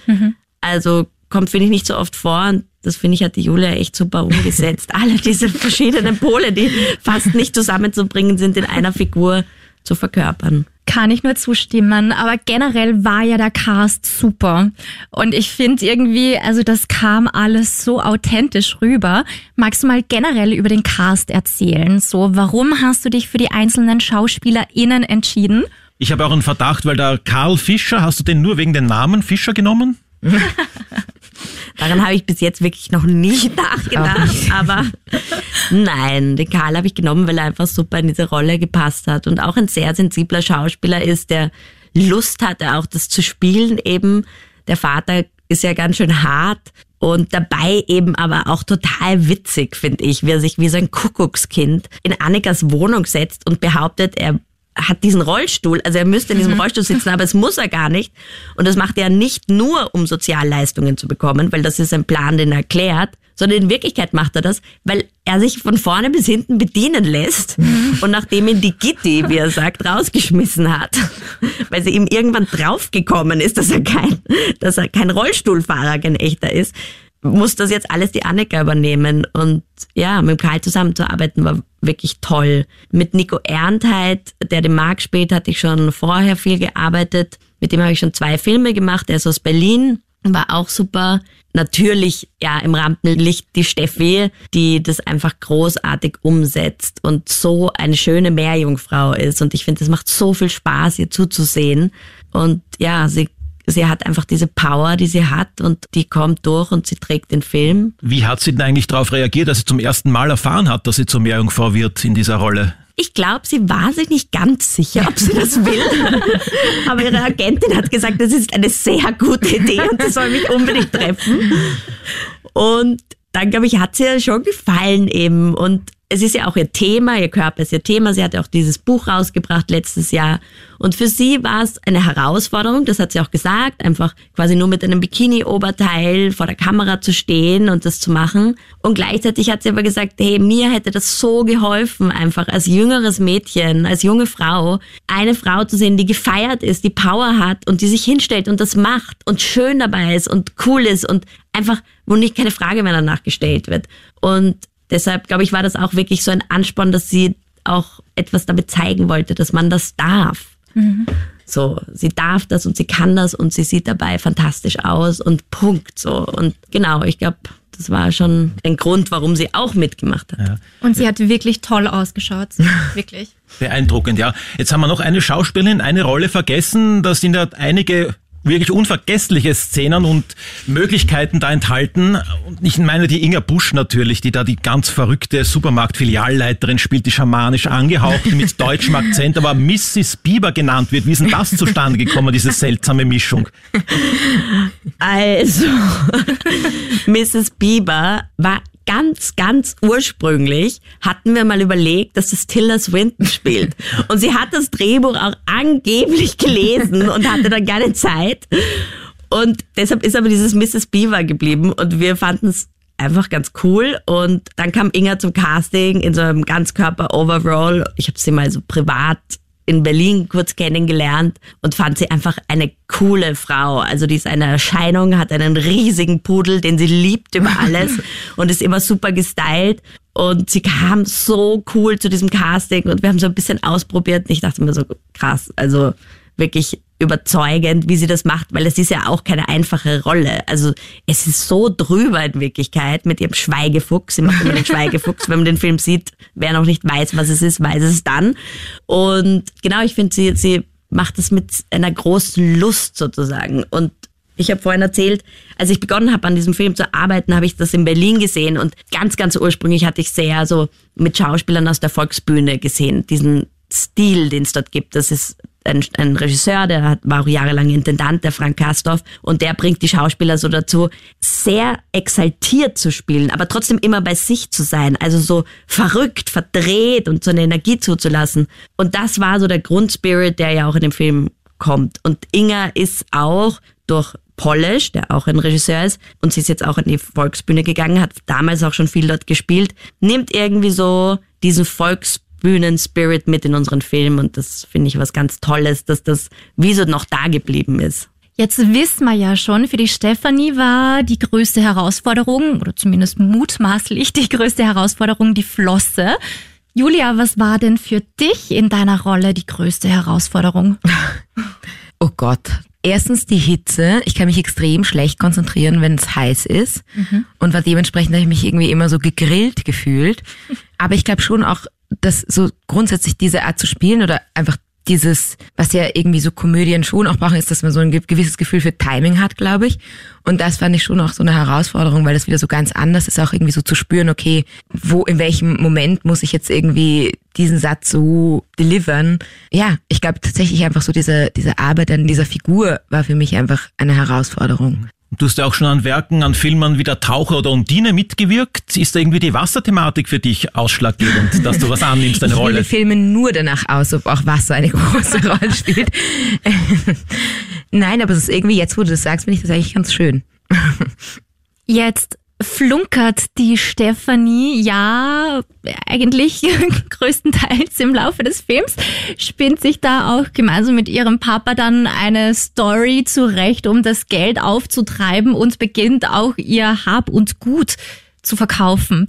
Also kommt, finde ich, nicht so oft vor. Und das finde ich, hat die Julia echt super umgesetzt. Alle diese verschiedenen Pole, die fast nicht zusammenzubringen sind, in einer Figur zu verkörpern.
Kann ich nur zustimmen, aber generell war ja der Cast super. Und ich finde irgendwie, also das kam alles so authentisch rüber. Magst du mal generell über den Cast erzählen? So, warum hast du dich für die einzelnen SchauspielerInnen entschieden?
Ich habe auch einen Verdacht, weil da Karl Fischer, hast du den nur wegen den Namen Fischer genommen?
Daran habe ich bis jetzt wirklich noch nicht nachgedacht, aber nein, den Karl habe ich genommen, weil er einfach super in diese Rolle gepasst hat und auch ein sehr sensibler Schauspieler ist, der Lust hatte, auch das zu spielen eben. Der Vater ist ja ganz schön hart und dabei eben aber auch total witzig, finde ich, wie er sich wie so ein Kuckuckskind in Annikas Wohnung setzt und behauptet, er hat diesen Rollstuhl, also er müsste in diesem Rollstuhl sitzen, aber es muss er gar nicht. Und das macht er nicht nur, um Sozialleistungen zu bekommen, weil das ist ein Plan, den er erklärt, sondern in Wirklichkeit macht er das, weil er sich von vorne bis hinten bedienen lässt und nachdem ihn die Gitti, wie er sagt, rausgeschmissen hat, weil sie ihm irgendwann draufgekommen ist, dass er kein, dass er kein Rollstuhlfahrer, kein echter ist, muss das jetzt alles die Annika übernehmen. Und ja, mit Karl zusammenzuarbeiten war wirklich toll. Mit Nico Erndheit, der den Marc spielt, hatte ich schon vorher viel gearbeitet. Mit dem habe ich schon zwei Filme gemacht. Er ist aus Berlin, war auch super. Natürlich, ja, im Rampenlicht die Steffi, die das einfach großartig umsetzt und so eine schöne Meerjungfrau ist. Und ich finde, es macht so viel Spaß, ihr zuzusehen. Und ja, sie sie hat einfach diese Power, die sie hat und die kommt durch und sie trägt den Film.
Wie hat sie denn eigentlich darauf reagiert, dass sie zum ersten Mal erfahren hat, dass sie zur Meerjungfrau wird in dieser Rolle?
Ich glaube, sie war sich nicht ganz sicher, ob sie das will. Aber ihre Agentin hat gesagt, das ist eine sehr gute Idee und sie soll mich unbedingt treffen. Und dann, glaube ich, hat sie ja schon gefallen eben. Und es ist ja auch ihr Thema, ihr Körper ist ihr Thema. Sie hat ja auch dieses Buch rausgebracht letztes Jahr. Und für sie war es eine Herausforderung, das hat sie auch gesagt, einfach quasi nur mit einem Bikini-Oberteil vor der Kamera zu stehen und das zu machen. Und gleichzeitig hat sie aber gesagt, hey, mir hätte das so geholfen, einfach als jüngeres Mädchen, als junge Frau, eine Frau zu sehen, die gefeiert ist, die Power hat und die sich hinstellt und das macht und schön dabei ist und cool ist und einfach, wo nicht keine Frage mehr danach gestellt wird. Und deshalb, glaube ich, war das auch wirklich so ein Ansporn, dass sie auch etwas damit zeigen wollte, dass man das darf. So, sie darf das und sie kann das und sie sieht dabei fantastisch aus und Punkt so. Und genau, ich glaube, das war schon ein Grund, warum sie auch mitgemacht hat.
Und sie hat wirklich toll ausgeschaut. Wirklich.
Beeindruckend, ja. Jetzt haben wir noch eine Schauspielerin, eine Rolle vergessen. Da sind ja einige wirklich unvergessliche Szenen und Möglichkeiten da enthalten. Und ich meine die Inga Busch natürlich, die da die ganz verrückte Supermarktfilialleiterin spielt, die schamanisch angehaucht mit deutschem Akzent, aber Mrs. Bieber genannt wird. Wie ist denn das zustande gekommen, diese seltsame Mischung?
Also, Mrs. Bieber war ganz, ganz ursprünglich, hatten wir mal überlegt, dass das Tilda Swinton spielt. Und sie hat das Drehbuch auch angeblich gelesen und hatte dann keine Zeit. Und deshalb ist aber dieses Mrs. Beaver geblieben und wir fanden es einfach ganz cool. Und dann kam Inga zum Casting in so einem Ganzkörper-Overall. Ich habe sie mal so privat in Berlin kurz kennengelernt und fand sie einfach eine coole Frau. Also die ist eine Erscheinung, hat einen riesigen Pudel, den sie liebt über alles und ist immer super gestylt. Und sie kam so cool zu diesem Casting und wir haben so ein bisschen ausprobiert. Und ich dachte mir so, krass, also wirklich überzeugend, wie sie das macht, weil es ist ja auch keine einfache Rolle. Also es ist so drüber in Wirklichkeit mit ihrem Schweigefuchs. Sie macht immer den Schweigefuchs. Wenn man den Film sieht, wer noch nicht weiß, was es ist, weiß es dann. Und genau, ich finde, sie, sie macht das mit einer großen Lust sozusagen. Und ich habe vorhin erzählt, als ich begonnen habe, an diesem Film zu arbeiten, habe ich das in Berlin gesehen und ganz, ganz ursprünglich hatte ich sehr so mit Schauspielern aus der Volksbühne gesehen, diesen Stil, den es dort gibt. Das ist ein, ein Regisseur, der hat, war auch jahrelang Intendant, der Frank Kastorf, und der bringt die Schauspieler so dazu, sehr exaltiert zu spielen, aber trotzdem immer bei sich zu sein, also so verrückt, verdreht und so eine Energie zuzulassen. Und das war so der Grundspirit, der ja auch in dem Film kommt. Und Inga ist auch durch Polish, der auch ein Regisseur ist, und sie ist jetzt auch in die Volksbühne gegangen, hat damals auch schon viel dort gespielt, nimmt irgendwie so diesen Volksbühne Bühnenspirit mit in unseren Film und das finde ich was ganz Tolles, dass das wie so noch da geblieben ist.
Jetzt wissen wir ja schon, für die Stefanie war die größte Herausforderung, oder zumindest mutmaßlich die größte Herausforderung, die Flosse. Julia, was war denn für dich in deiner Rolle die größte Herausforderung?
Oh Gott. Erstens die Hitze. Ich kann mich extrem schlecht konzentrieren, wenn es heiß ist. Mhm. Und war dementsprechend habe ich mich irgendwie immer so gegrillt gefühlt. Aber ich glaube schon auch, dass so grundsätzlich diese Art zu spielen oder einfach dieses, was ja irgendwie so Komödien schon auch brauchen, ist, dass man so ein gewisses Gefühl für Timing hat, glaube ich. Und das fand ich schon auch so eine Herausforderung, weil das wieder so ganz anders ist, auch irgendwie so zu spüren, okay, wo, in welchem Moment muss ich jetzt irgendwie diesen Satz so delivern. Ja, ich glaube tatsächlich einfach so diese, diese Arbeit an dieser Figur war für mich einfach eine Herausforderung.
Du hast ja auch schon an Werken, an Filmen wie Der Taucher oder Undine mitgewirkt. Ist da irgendwie die Wasserthematik für dich ausschlaggebend, dass du was annimmst, eine
ich
Rolle?
Ich filme nur danach aus, ob auch Wasser eine große Rolle spielt. Nein, aber es ist irgendwie, jetzt wo du das sagst, finde ich das eigentlich ganz schön.
Jetzt flunkert die Stefanie ja eigentlich größtenteils im Laufe des Films, spinnt sich da auch gemeinsam mit ihrem Papa dann eine Story zurecht, um das Geld aufzutreiben und beginnt auch ihr Hab und Gut zu verkaufen.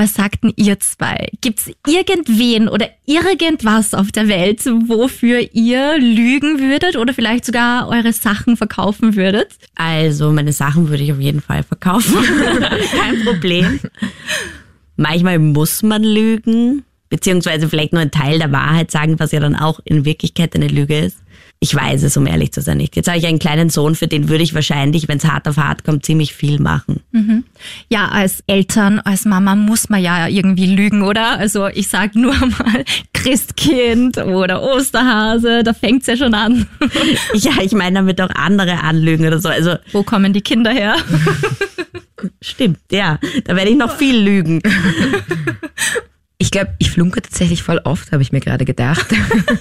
Was sagten ihr zwei? Gibt's irgendwen oder irgendwas auf der Welt, wofür ihr lügen würdet oder vielleicht sogar eure Sachen verkaufen würdet?
Also, meine Sachen würde ich auf jeden Fall verkaufen. Kein Problem. Manchmal muss man lügen, beziehungsweise vielleicht nur einen Teil der Wahrheit sagen, was ja dann auch in Wirklichkeit eine Lüge ist. Ich weiß es, um ehrlich zu sein, nicht. Jetzt habe ich einen kleinen Sohn, für den würde ich wahrscheinlich, wenn es hart auf hart kommt, ziemlich viel machen.
Mhm. Ja, als Eltern, als Mama muss man ja irgendwie lügen, oder? Also ich sage nur mal Christkind oder Osterhase, da fängt's ja schon an.
ja, ich meine damit auch andere Anlügen oder so. Also
Wo kommen die Kinder her?
Stimmt, ja. Da werde ich noch viel lügen.
Ich glaube, ich flunke tatsächlich voll oft, habe ich mir gerade gedacht.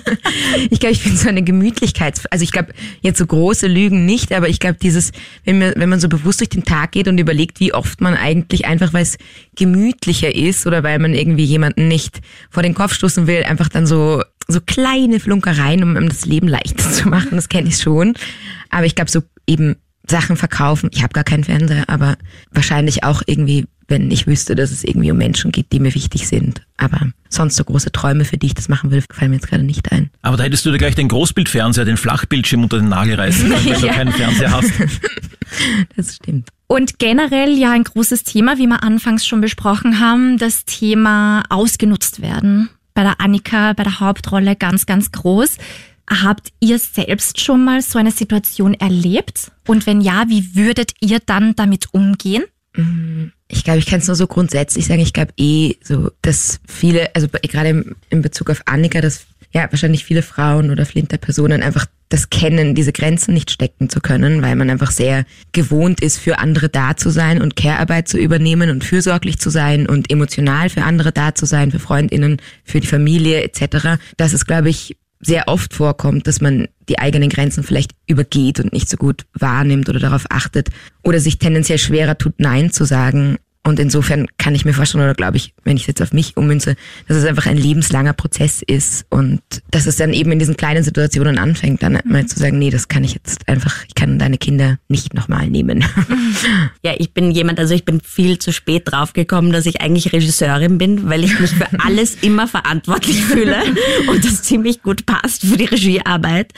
ich glaube, ich bin so eine Gemütlichkeits... Also ich glaube, jetzt so große Lügen nicht, aber ich glaube, dieses, wenn man, wenn man so bewusst durch den Tag geht und überlegt, wie oft man eigentlich einfach, weil es gemütlicher ist oder weil man irgendwie jemanden nicht vor den Kopf stoßen will, einfach dann so so kleine Flunkereien, um, um das Leben leichter zu machen, das kenne ich schon. Aber ich glaube, so eben Sachen verkaufen, ich habe gar keinen Fernseher, aber wahrscheinlich auch irgendwie wenn ich wüsste, dass es irgendwie um Menschen geht, die mir wichtig sind. Aber sonst so große Träume, für die ich das machen will, fallen mir jetzt gerade nicht ein.
Aber da hättest du dir gleich den Großbildfernseher, den Flachbildschirm unter den Nagel reißen können, wenn du
Ja.
keinen Fernseher hast.
Das stimmt.
Und generell ja ein großes Thema, wie wir anfangs schon besprochen haben, das Thema ausgenutzt werden. Bei der Annika, bei der Hauptrolle ganz, ganz groß. Habt ihr selbst schon mal so eine Situation erlebt? Und wenn ja, wie würdet ihr dann damit umgehen?
Ich glaube, ich kann es nur so grundsätzlich sagen. Ich glaube eh so, dass viele, also gerade in Bezug auf Annika, dass ja wahrscheinlich viele Frauen oder Flinterpersonen einfach das kennen, diese Grenzen nicht stecken zu können, weil man einfach sehr gewohnt ist, für andere da zu sein und Care-Arbeit zu übernehmen und fürsorglich zu sein und emotional für andere da zu sein, für Freundinnen, für die Familie etc. Dass es, glaube ich, sehr oft vorkommt, dass man die eigenen Grenzen vielleicht übergeht und nicht so gut wahrnimmt oder darauf achtet oder sich tendenziell schwerer tut, Nein zu sagen. Und insofern kann ich mir vorstellen, oder glaube ich, wenn ich es jetzt auf mich ummünze, dass es einfach ein lebenslanger Prozess ist und dass es dann eben in diesen kleinen Situationen anfängt, dann mal zu sagen, nee, das kann ich jetzt einfach, ich kann deine Kinder nicht nochmal nehmen.
Ja, ich bin jemand, also ich bin viel zu spät draufgekommen, dass ich eigentlich Regisseurin bin, weil ich mich für alles immer verantwortlich fühle und das ziemlich gut passt für die Regiearbeit.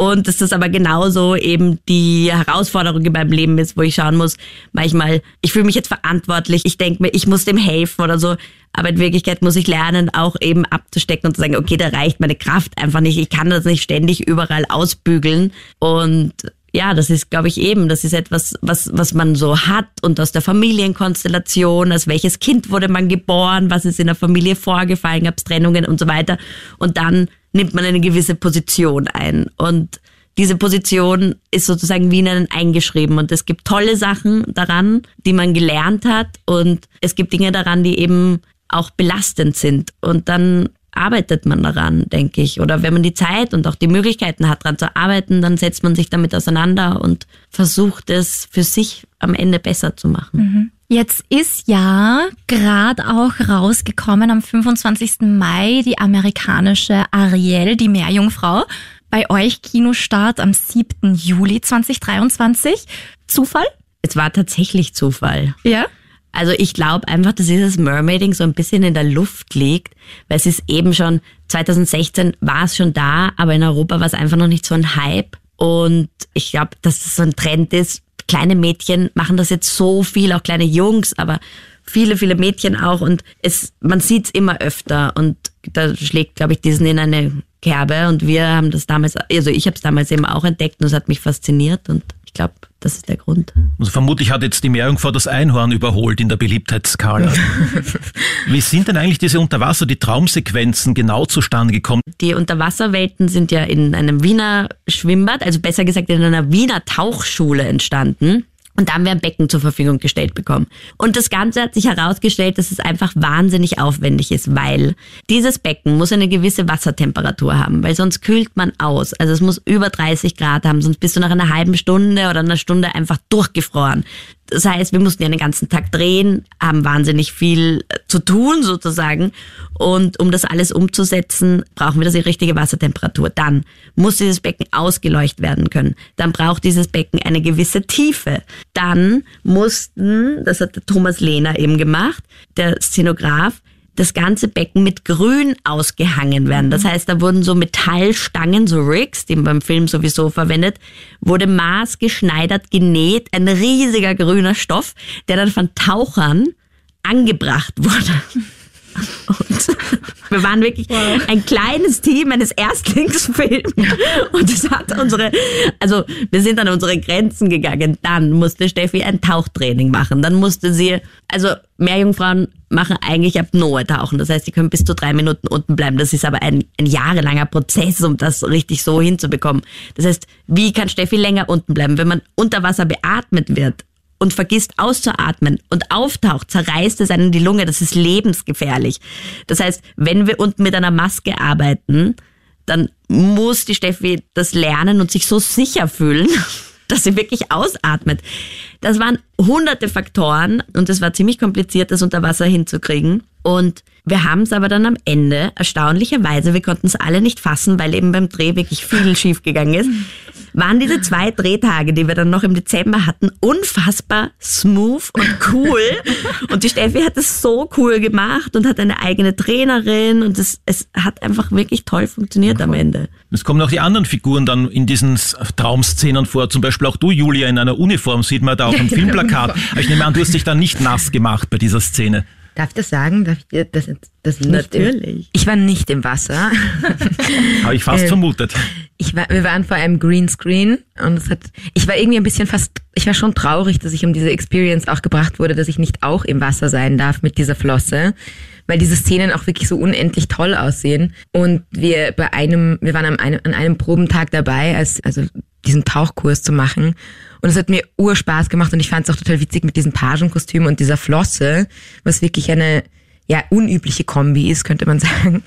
Und dass das aber genauso eben die Herausforderung in meinem Leben ist, wo ich schauen muss, manchmal, ich fühle mich jetzt verantwortlich, ich denke mir, ich muss dem helfen oder so. Aber in Wirklichkeit muss ich lernen, auch eben abzustecken und zu sagen, okay, da reicht meine Kraft einfach nicht. Ich kann das nicht ständig überall ausbügeln. Und ja, das ist, glaube ich, eben, das ist etwas, was, was man so hat und aus der Familienkonstellation, als welches Kind wurde man geboren, was ist in der Familie vorgefallen, gab es Trennungen und so weiter. Und dann nimmt man eine gewisse Position ein. Und diese Position ist sozusagen wie in einen eingeschrieben. Und es gibt tolle Sachen daran, die man gelernt hat. Und es gibt Dinge daran, die eben auch belastend sind. Und dann arbeitet man daran, denke ich. Oder wenn man die Zeit und auch die Möglichkeiten hat, daran zu arbeiten, dann setzt man sich damit auseinander und versucht es für sich am Ende besser zu machen.
Jetzt ist ja gerade auch rausgekommen am 25. Mai die amerikanische Ariel, die Meerjungfrau. Bei euch Kinostart am 7. Juli 2023. Zufall?
Es war tatsächlich Zufall.
Ja.
Also ich glaube einfach, dass dieses Mermaiding so ein bisschen in der Luft liegt, weil es ist eben schon, 2016 war es schon da, aber in Europa war es einfach noch nicht so ein Hype. Und ich glaube, dass das so ein Trend ist. Kleine Mädchen machen das jetzt so viel, auch kleine Jungs, aber viele, viele Mädchen auch. Und es, man sieht es immer öfter. Und da schlägt, glaube ich, Disney in eine Kerbe. Und wir haben das damals, also ich habe es damals eben auch entdeckt und es hat mich fasziniert. Und ich glaube, das ist der Grund.
Also vermutlich hat jetzt die Meerjungfrau das Einhorn überholt in der Beliebtheitsskala. Wie sind denn eigentlich diese Unterwasser, die Traumsequenzen genau zustande gekommen?
Die Unterwasserwelten sind ja in einem Wiener Schwimmbad, also besser gesagt in einer Wiener Tauchschule entstanden. Und da haben wir ein Becken zur Verfügung gestellt bekommen. Und das Ganze hat sich herausgestellt, dass es einfach wahnsinnig aufwendig ist, weil dieses Becken muss eine gewisse Wassertemperatur haben, weil sonst kühlt man aus. Also es muss über 30 Grad haben, sonst bist du nach einer halben Stunde oder einer Stunde einfach durchgefroren. Das heißt, wir mussten ja den ganzen Tag drehen, haben wahnsinnig viel äh, zu tun sozusagen. Und um das alles umzusetzen, brauchen wir die richtige Wassertemperatur. Dann muss dieses Becken ausgeleuchtet werden können. Dann braucht dieses Becken eine gewisse Tiefe. Dann mussten, das hat der Thomas Lehner eben gemacht, der Szenograph, das ganze Becken mit Grün ausgehangen werden. Das heißt, da wurden so Metallstangen, so Rigs, die man beim Film sowieso verwendet, wurde maßgeschneidert genäht, ein riesiger grüner Stoff, der dann von Tauchern angebracht wurde. Und wir waren wirklich ein kleines Team eines Erstlingsfilms. Und es hat unsere, also wir sind an unsere Grenzen gegangen. Dann musste Steffi ein Tauchtraining machen. Dann musste sie, also Meerjungfrauen machen eigentlich Apnoe tauchen. Das heißt, sie können bis zu drei Minuten unten bleiben. Das ist aber ein, ein jahrelanger Prozess, um das richtig so hinzubekommen. Das heißt, wie kann Steffi länger unten bleiben? Wenn man unter Wasser beatmet wird, und vergisst auszuatmen und auftaucht, zerreißt es einen die Lunge. Das ist lebensgefährlich. Das heißt, wenn wir unten mit einer Maske arbeiten, dann muss die Steffi das lernen und sich so sicher fühlen, dass sie wirklich ausatmet. Das waren hunderte Faktoren und es war ziemlich kompliziert, das unter Wasser hinzukriegen. Und wir haben es aber dann am Ende, erstaunlicherweise, wir konnten es alle nicht fassen, weil eben beim Dreh wirklich viel schief gegangen ist, waren diese zwei Drehtage, die wir dann noch im Dezember hatten, unfassbar smooth und cool. Und die Steffi hat es so cool gemacht und hat eine eigene Trainerin und es, es hat einfach wirklich toll funktioniert am Ende.
Es kommen auch die anderen Figuren dann in diesen Traumszenen vor. Zum Beispiel auch du, Julia, in einer Uniform sieht man da auch im Filmplakat. Aber ich nehme an, du hast dich dann nicht nass gemacht bei dieser Szene.
Darf ich das sagen? Darf ich dir das, das nicht
Natürlich.
Im, ich war nicht im Wasser.
Habe ich fast
Äh,
vermutet.
Ich war, wir waren vor einem Greenscreen und es hat, ich war irgendwie ein bisschen fast, ich war schon traurig, dass ich um diese Experience auch gebracht wurde, dass ich nicht auch im Wasser sein darf mit dieser Flosse, weil diese Szenen auch wirklich so unendlich toll aussehen. Und wir bei einem, wir waren an einem, an einem Probentag dabei, als, also diesen Tauchkurs zu machen. Und es hat mir urspaß gemacht und ich fand es auch total witzig mit diesem Pagenkostüm und dieser Flosse, was wirklich eine, ja, unübliche Kombi ist, könnte man sagen,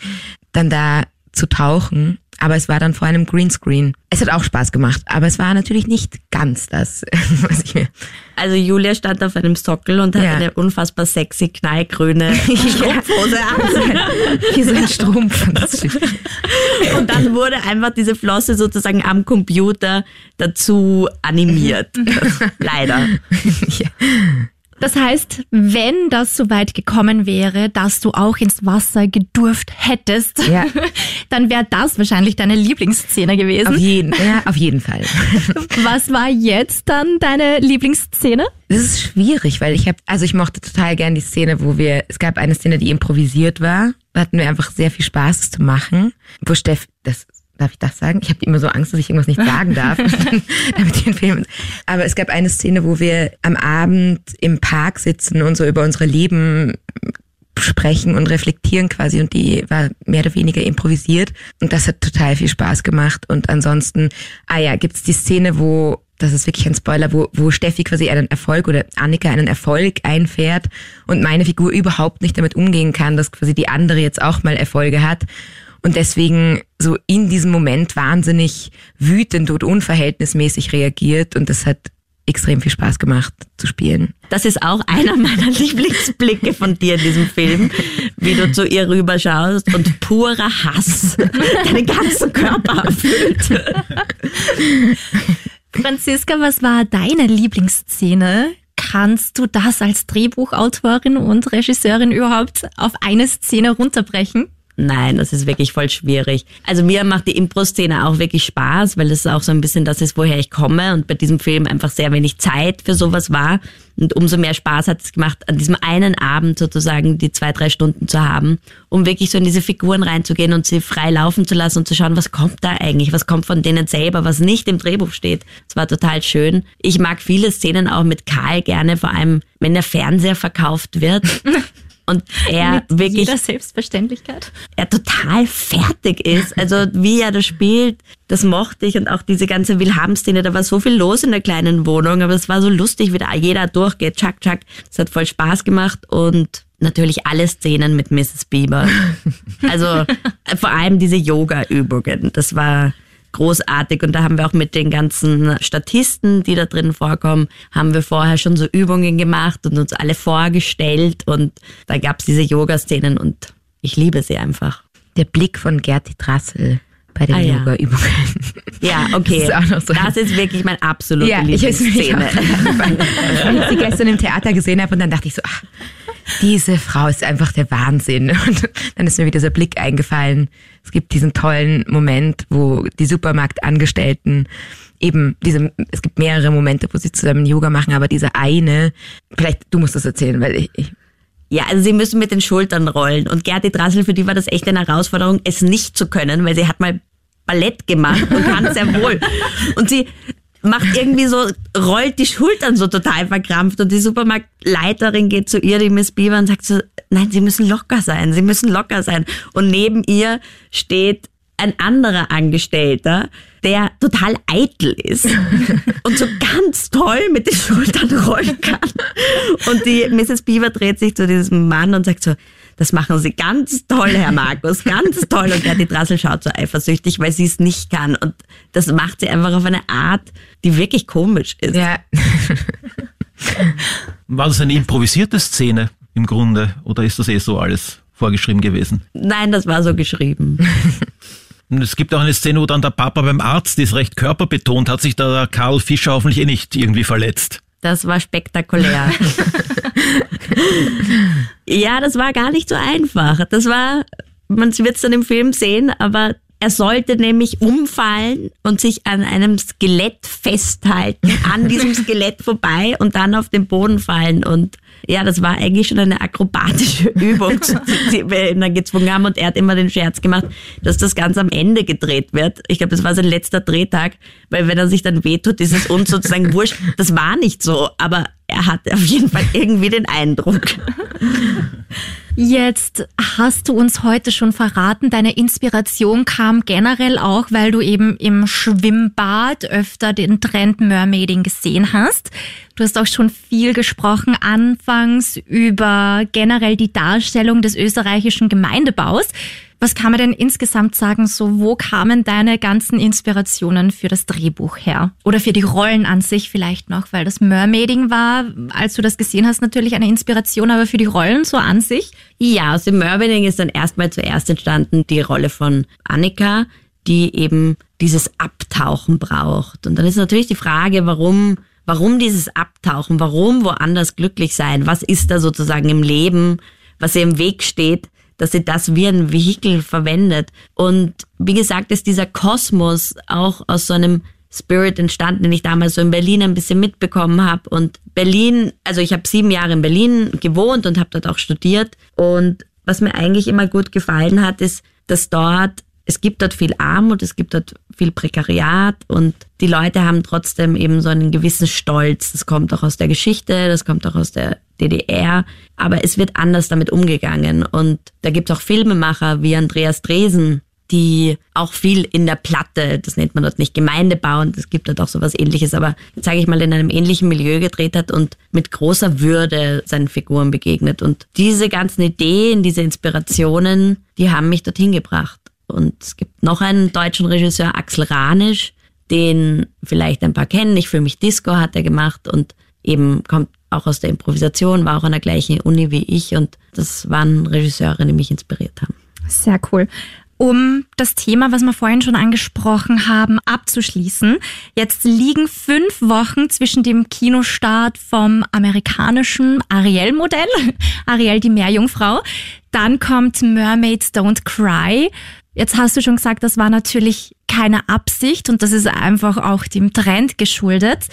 dann da zu tauchen. Aber es war dann vor einem Greenscreen. Es hat auch Spaß gemacht, aber es war natürlich nicht ganz das, was ich mir.
Also Julia stand auf einem Sockel und hat
Ja.
eine unfassbar sexy, knallgrüne Strumpfhose an.
Wie so ein Strumpf.
Und dann wurde einfach diese Flosse sozusagen am Computer dazu animiert. Leider.
Das heißt, wenn das so weit gekommen wäre, dass du auch ins Wasser gedurft hättest,
Ja.
dann wäre das wahrscheinlich deine Lieblingsszene
Auf
gewesen.
jeden, ja, auf jeden Fall.
Was war jetzt dann deine Lieblingsszene?
Das ist schwierig, weil ich habe, also ich mochte total gern die Szene, wo wir, es gab eine Szene, die improvisiert war. Da hatten wir einfach sehr viel Spaß, zu machen. Wo Steff, das darf ich das sagen? Ich habe immer so Angst, dass ich irgendwas nicht sagen darf. damit den Film. Aber es gab eine Szene, wo wir am Abend im Park sitzen und so über unsere Leben sprechen und reflektieren quasi und die war mehr oder weniger improvisiert und das hat total viel Spaß gemacht und ansonsten, ah ja, gibt's die Szene, wo das ist wirklich ein Spoiler, wo, wo Steffi quasi einen Erfolg oder Annika einen Erfolg einfährt und meine Figur überhaupt nicht damit umgehen kann, dass quasi die andere jetzt auch mal Erfolge hat und deswegen so in diesem Moment wahnsinnig wütend und unverhältnismäßig reagiert und das hat extrem viel Spaß gemacht zu spielen.
Das ist auch einer meiner Lieblingsblicke von dir in diesem Film, wie du zu ihr rüberschaust und purer Hass deinen ganzen Körper erfüllt.
Franziska, was war deine Lieblingsszene? Kannst du das als Drehbuchautorin und Regisseurin überhaupt auf eine Szene runterbrechen?
Nein, das ist wirklich voll schwierig. Also mir macht die Impro-Szene auch wirklich Spaß, weil das auch so ein bisschen das ist, woher ich komme und bei diesem Film einfach sehr wenig Zeit für sowas war. Und umso mehr Spaß hat es gemacht, an diesem einen Abend sozusagen die zwei, drei Stunden zu haben, um wirklich so in diese Figuren reinzugehen und sie frei laufen zu lassen und zu schauen, was kommt da eigentlich, was kommt von denen selber, was nicht im Drehbuch steht. Es war total schön. Ich mag viele Szenen auch mit Karl gerne, vor allem wenn der Fernseher verkauft wird. Und er
Mit
wirklich
jeder Selbstverständlichkeit.
er total fertig ist. Also wie er das spielt, das mochte ich und auch diese ganze Wilhelm-Szene, da war so viel los in der kleinen Wohnung, aber es war so lustig, wie da jeder durchgeht, tschak, tschak. Es hat voll Spaß gemacht und natürlich alle Szenen mit Mrs. Bieber. Also äh, vor allem diese Yoga-Übungen, das war großartig. Und da haben wir auch mit den ganzen Statisten, die da drin vorkommen, haben wir vorher schon so Übungen gemacht und uns alle vorgestellt. Und da gab's diese Yoga-Szenen und ich liebe sie einfach.
Der Blick von Gerti Drassel bei den
Ah.
Yoga-Übungen.
Ja, okay.
Das ist so.
Das ist wirklich mein absolute
Ja,
Lieblingsszene.
Weil ich sie gestern im Theater gesehen habe und dann dachte ich so, ach, diese Frau ist einfach der Wahnsinn. Und dann ist mir wieder dieser Blick eingefallen. Es gibt diesen tollen Moment, wo die Supermarktangestellten eben diese, es gibt mehrere Momente, wo sie zusammen Yoga machen, aber dieser eine, vielleicht du musst das erzählen, weil ich, ich
Ja, also sie müssen mit den Schultern rollen. Und Gerti Drassel, für die war das echt eine Herausforderung, es nicht zu können, weil sie hat mal Ballett gemacht und kann sehr wohl. Und sie macht irgendwie so, rollt die Schultern so total verkrampft und die Supermarktleiterin geht zu ihr, die Miss Bieber, und sagt so, nein, sie müssen locker sein, sie müssen locker sein. Und neben ihr steht ein anderer Angestellter, der total eitel ist und so ganz toll mit den Schultern rollen kann. Und die Mrs. Beaver dreht sich zu diesem Mann und sagt so, das machen Sie ganz toll, Herr Markus, ganz toll. Und Gerti Drassel schaut so eifersüchtig, weil sie es nicht kann. Und das macht sie einfach auf eine Art, die wirklich komisch ist.
ja,
War das eine improvisierte Szene im Grunde oder ist das eh so alles vorgeschrieben gewesen?
Nein, das war so geschrieben.
Und es gibt auch eine Szene, wo dann der Papa beim Arzt ist, recht körperbetont, hat sich da der Karl Fischer hoffentlich eh nicht irgendwie verletzt.
Das war spektakulär. ja, das war gar nicht so einfach. Das war, man wird es dann im Film sehen, aber er sollte nämlich umfallen und sich an einem Skelett festhalten, an diesem Skelett vorbei und dann auf den Boden fallen. Und ja, das war eigentlich schon eine akrobatische Übung, die wir ihn dann gezwungen haben. Und er hat immer den Scherz gemacht, dass das ganz am Ende gedreht wird. Ich glaube, das war sein letzter Drehtag, weil wenn er sich dann wehtut, ist es uns sozusagen wurscht. Das war nicht so, aber er hatte auf jeden Fall irgendwie den Eindruck.
Jetzt hast du uns heute schon verraten, deine Inspiration kam generell auch, weil du eben im Schwimmbad öfter den Trend Mermaiding gesehen hast. Du hast auch schon viel gesprochen anfangs über generell die Darstellung des österreichischen Gemeindebaus. Was kann man denn insgesamt sagen, so wo kamen deine ganzen Inspirationen für das Drehbuch her? Oder für die Rollen an sich vielleicht noch, weil das Mermaiding war, als du das gesehen hast, natürlich eine Inspiration, aber für die Rollen so an sich?
Ja, dem Mermaiding ist dann erstmal zuerst entstanden die Rolle von Annika, die eben dieses Abtauchen braucht. Und dann ist natürlich die Frage, warum Warum dieses Abtauchen? Warum woanders glücklich sein? Was ist da sozusagen im Leben, was ihr im Weg steht, dass sie das wie ein Vehikel verwendet. Und wie gesagt, ist dieser Kosmos auch aus so einem Spirit entstanden, den ich damals so in Berlin ein bisschen mitbekommen habe. Und Berlin, also ich habe sieben Jahre in Berlin gewohnt und habe dort auch studiert. Und was mir eigentlich immer gut gefallen hat, ist, dass dort es gibt dort viel Armut, es gibt dort viel Prekariat und die Leute haben trotzdem eben so einen gewissen Stolz. Das kommt auch aus der Geschichte, das kommt auch aus der DDR, aber es wird anders damit umgegangen. Und da gibt es auch Filmemacher wie Andreas Dresen, die auch viel in der Platte, das nennt man dort nicht Gemeindebau und es gibt dort auch sowas ähnliches, aber sage ich mal, in einem ähnlichen Milieu gedreht hat und mit großer Würde seinen Figuren begegnet. Und diese ganzen Ideen, diese Inspirationen, die haben mich dorthin gebracht. Und es gibt noch einen deutschen Regisseur, Axel Ranisch, den vielleicht ein paar kennen. Ich fühle mich Disco hat er gemacht und eben kommt auch aus der Improvisation, war auch an der gleichen Uni wie ich und das waren Regisseure, die mich inspiriert haben.
Sehr cool. Um das Thema, was wir vorhin schon angesprochen haben, abzuschließen. Jetzt liegen fünf Wochen zwischen dem Kinostart vom amerikanischen Ariel-Modell, Ariel die Meerjungfrau. Dann kommt Mermaids Don't Cry. Jetzt hast du schon gesagt, das war natürlich keine Absicht und das ist einfach auch dem Trend geschuldet.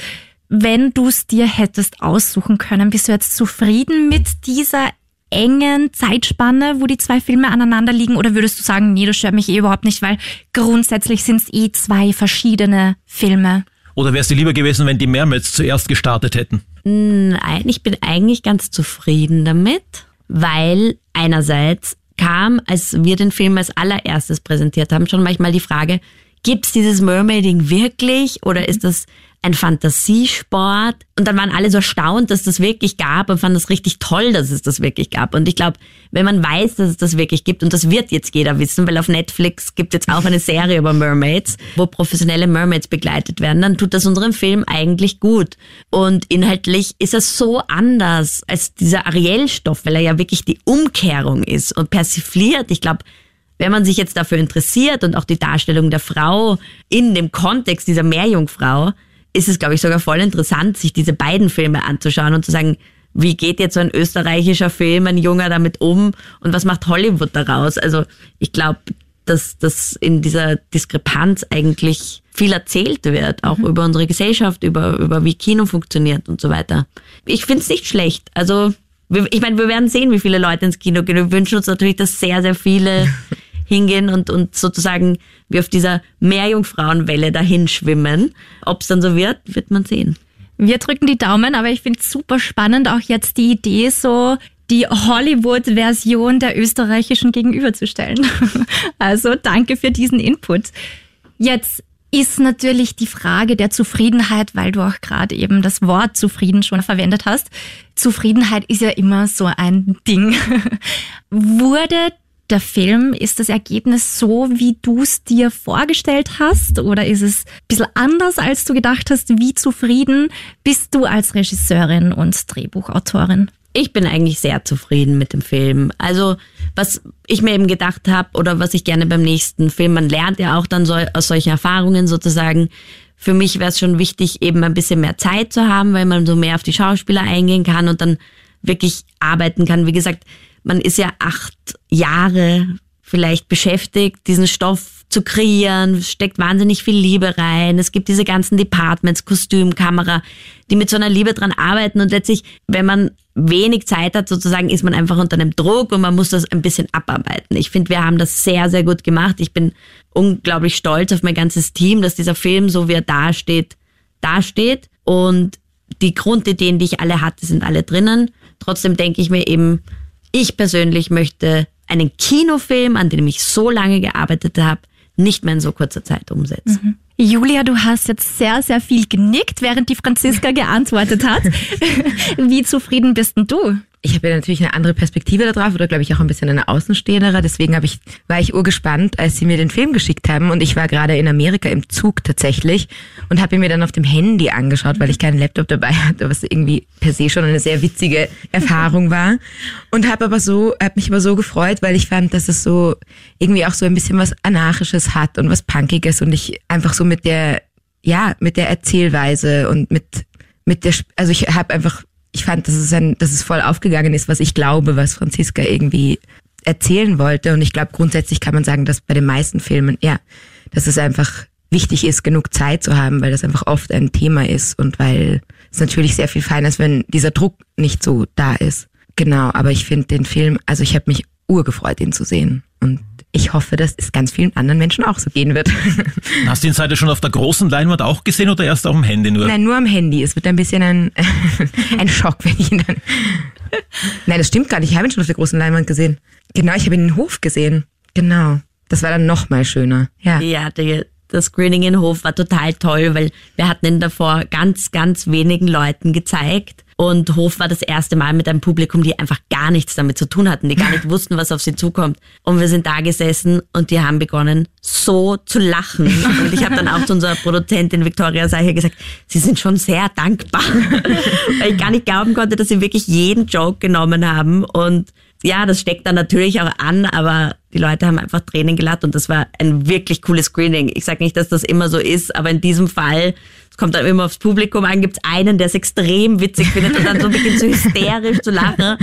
Wenn du es dir hättest aussuchen können, bist du jetzt zufrieden mit dieser engen Zeitspanne, wo die zwei Filme aneinander liegen? Oder würdest du sagen, nee, das stört mich eh überhaupt nicht, weil grundsätzlich sind es eh zwei verschiedene Filme?
Oder wäre es dir lieber gewesen, wenn die Mermaids zuerst gestartet hätten?
Nein, ich bin eigentlich ganz zufrieden damit, weil einerseits kam, als wir den Film als allererstes präsentiert haben, schon manchmal die Frage, gibt's dieses Mermaiding wirklich oder ist das ein Fantasiesport. Und dann waren alle so erstaunt, dass das wirklich gab und fanden es richtig toll, dass es das wirklich gab. Und ich glaube, wenn man weiß, dass es das wirklich gibt, und das wird jetzt jeder wissen, weil auf Netflix gibt es jetzt auch eine Serie über Mermaids, wo professionelle Mermaids begleitet werden, dann tut das unserem Film eigentlich gut. Und inhaltlich ist er so anders als dieser Ariel-Stoff, weil er ja wirklich die Umkehrung ist und persifliert. Ich glaube, wenn man sich jetzt dafür interessiert und auch die Darstellung der Frau in dem Kontext dieser Meerjungfrau, ist es, glaube ich, sogar voll interessant, sich diese beiden Filme anzuschauen und zu sagen, wie geht jetzt so ein österreichischer Film, ein Junger damit um und was macht Hollywood daraus? Also ich glaube, dass, dass in dieser Diskrepanz eigentlich viel erzählt wird, auch mhm. über unsere Gesellschaft, über, über wie Kino funktioniert und so weiter. Ich finde es nicht schlecht. Also ich meine, wir werden sehen, wie viele Leute ins Kino gehen. Wir wünschen uns natürlich, dass sehr, sehr viele hingehen und, und sozusagen wie auf dieser Meerjungfrauenwelle dahin schwimmen. Ob es dann so wird, wird man sehen.
Wir drücken die Daumen, aber ich finde es super spannend, auch jetzt die Idee so, die Hollywood-Version der österreichischen gegenüberzustellen. Also danke für diesen Input. Jetzt ist natürlich die Frage der Zufriedenheit, weil du auch gerade eben das Wort zufrieden schon verwendet hast. Zufriedenheit ist ja immer so ein Ding. Wurde der Film? Ist das Ergebnis so, wie du es dir vorgestellt hast? Oder ist es ein bisschen anders, als du gedacht hast? Wie zufrieden bist du als Regisseurin und Drehbuchautorin?
Ich bin eigentlich sehr zufrieden mit dem Film. Also, was ich mir eben gedacht habe oder was ich gerne beim nächsten Film, man lernt ja auch dann so, aus solchen Erfahrungen sozusagen. Für mich wäre es schon wichtig, eben ein bisschen mehr Zeit zu haben, weil man so mehr auf die Schauspieler eingehen kann und dann wirklich arbeiten kann. Wie gesagt, man ist ja acht Jahre vielleicht beschäftigt, diesen Stoff zu kreieren, steckt wahnsinnig viel Liebe rein. Es gibt diese ganzen Departments, Kostüm, Kamera, die mit so einer Liebe dran arbeiten und letztlich, wenn man wenig Zeit hat, sozusagen, ist man einfach unter einem Druck und man muss das ein bisschen abarbeiten. Ich finde, wir haben das sehr, sehr gut gemacht. Ich bin unglaublich stolz auf mein ganzes Team, dass dieser Film, so wie er dasteht, dasteht und die Grundideen, die ich alle hatte, sind alle drinnen. Trotzdem denke ich mir eben, ich persönlich möchte einen Kinofilm, an dem ich so lange gearbeitet habe, nicht mehr in so kurzer Zeit umsetzen.
Julia, du hast jetzt sehr, sehr viel genickt, während die Franziska geantwortet hat. Wie zufrieden bist denn du?
Ich habe ja natürlich eine andere Perspektive darauf oder glaube ich auch ein bisschen eine Außenstehendere. Deswegen ich, war ich urgespannt, als sie mir den Film geschickt haben. Und ich war gerade in Amerika im Zug tatsächlich und habe ihn mir dann auf dem Handy angeschaut, weil ich keinen Laptop dabei hatte, was irgendwie per se schon eine sehr witzige Erfahrung war. Und habe aber so, habe mich aber so gefreut, weil ich fand, dass es so irgendwie auch so ein bisschen was Anarchisches hat und was Punkiges und ich einfach so mit der, ja, mit der Erzählweise und mit mit der, also ich habe einfach ich fand, dass es, ein, dass es voll aufgegangen ist, was ich glaube, was Franziska irgendwie erzählen wollte. Und ich glaube, grundsätzlich kann man sagen, dass bei den meisten Filmen, ja, dass es einfach wichtig ist, genug Zeit zu haben, weil das einfach oft ein Thema ist und weil es natürlich sehr viel feiner ist, wenn dieser Druck nicht so da ist. Genau, aber ich finde den Film, also ich habe mich urgefreut, ihn zu sehen. Und ich hoffe, dass es ganz vielen anderen Menschen auch so gehen wird.
Hast du ihn seitdem schon auf der großen Leinwand auch gesehen oder erst auf dem Handy nur?
Nein, nur am Handy. Es wird ein bisschen ein, ein Schock, wenn ich ihn dann. Nein, das stimmt gar nicht. Ich habe ihn schon auf der großen Leinwand gesehen. Genau, ich habe ihn in den Hof gesehen. Genau. Das war dann noch mal schöner. Ja.
Ja, die, das Screening in Hof war total toll, weil wir hatten ihn davor ganz, ganz wenigen Leuten gezeigt. Und Hof war das erste Mal mit einem Publikum, die einfach gar nichts damit zu tun hatten, die gar nicht wussten, was auf sie zukommt. Und wir sind da gesessen und die haben begonnen, so zu lachen. Und ich habe dann auch zu unserer Produzentin Victoria Seicher gesagt, sie sind schon sehr dankbar, weil ich gar nicht glauben konnte, dass sie wirklich jeden Joke genommen haben. Und ja, das steckt dann natürlich auch an, aber die Leute haben einfach Tränen gelacht und das war ein wirklich cooles Screening. Ich sage nicht, dass das immer so ist, aber in diesem Fall, es kommt dann immer aufs Publikum an, gibt's einen, der es extrem witzig findet und dann so beginnt so hysterisch zu lachen.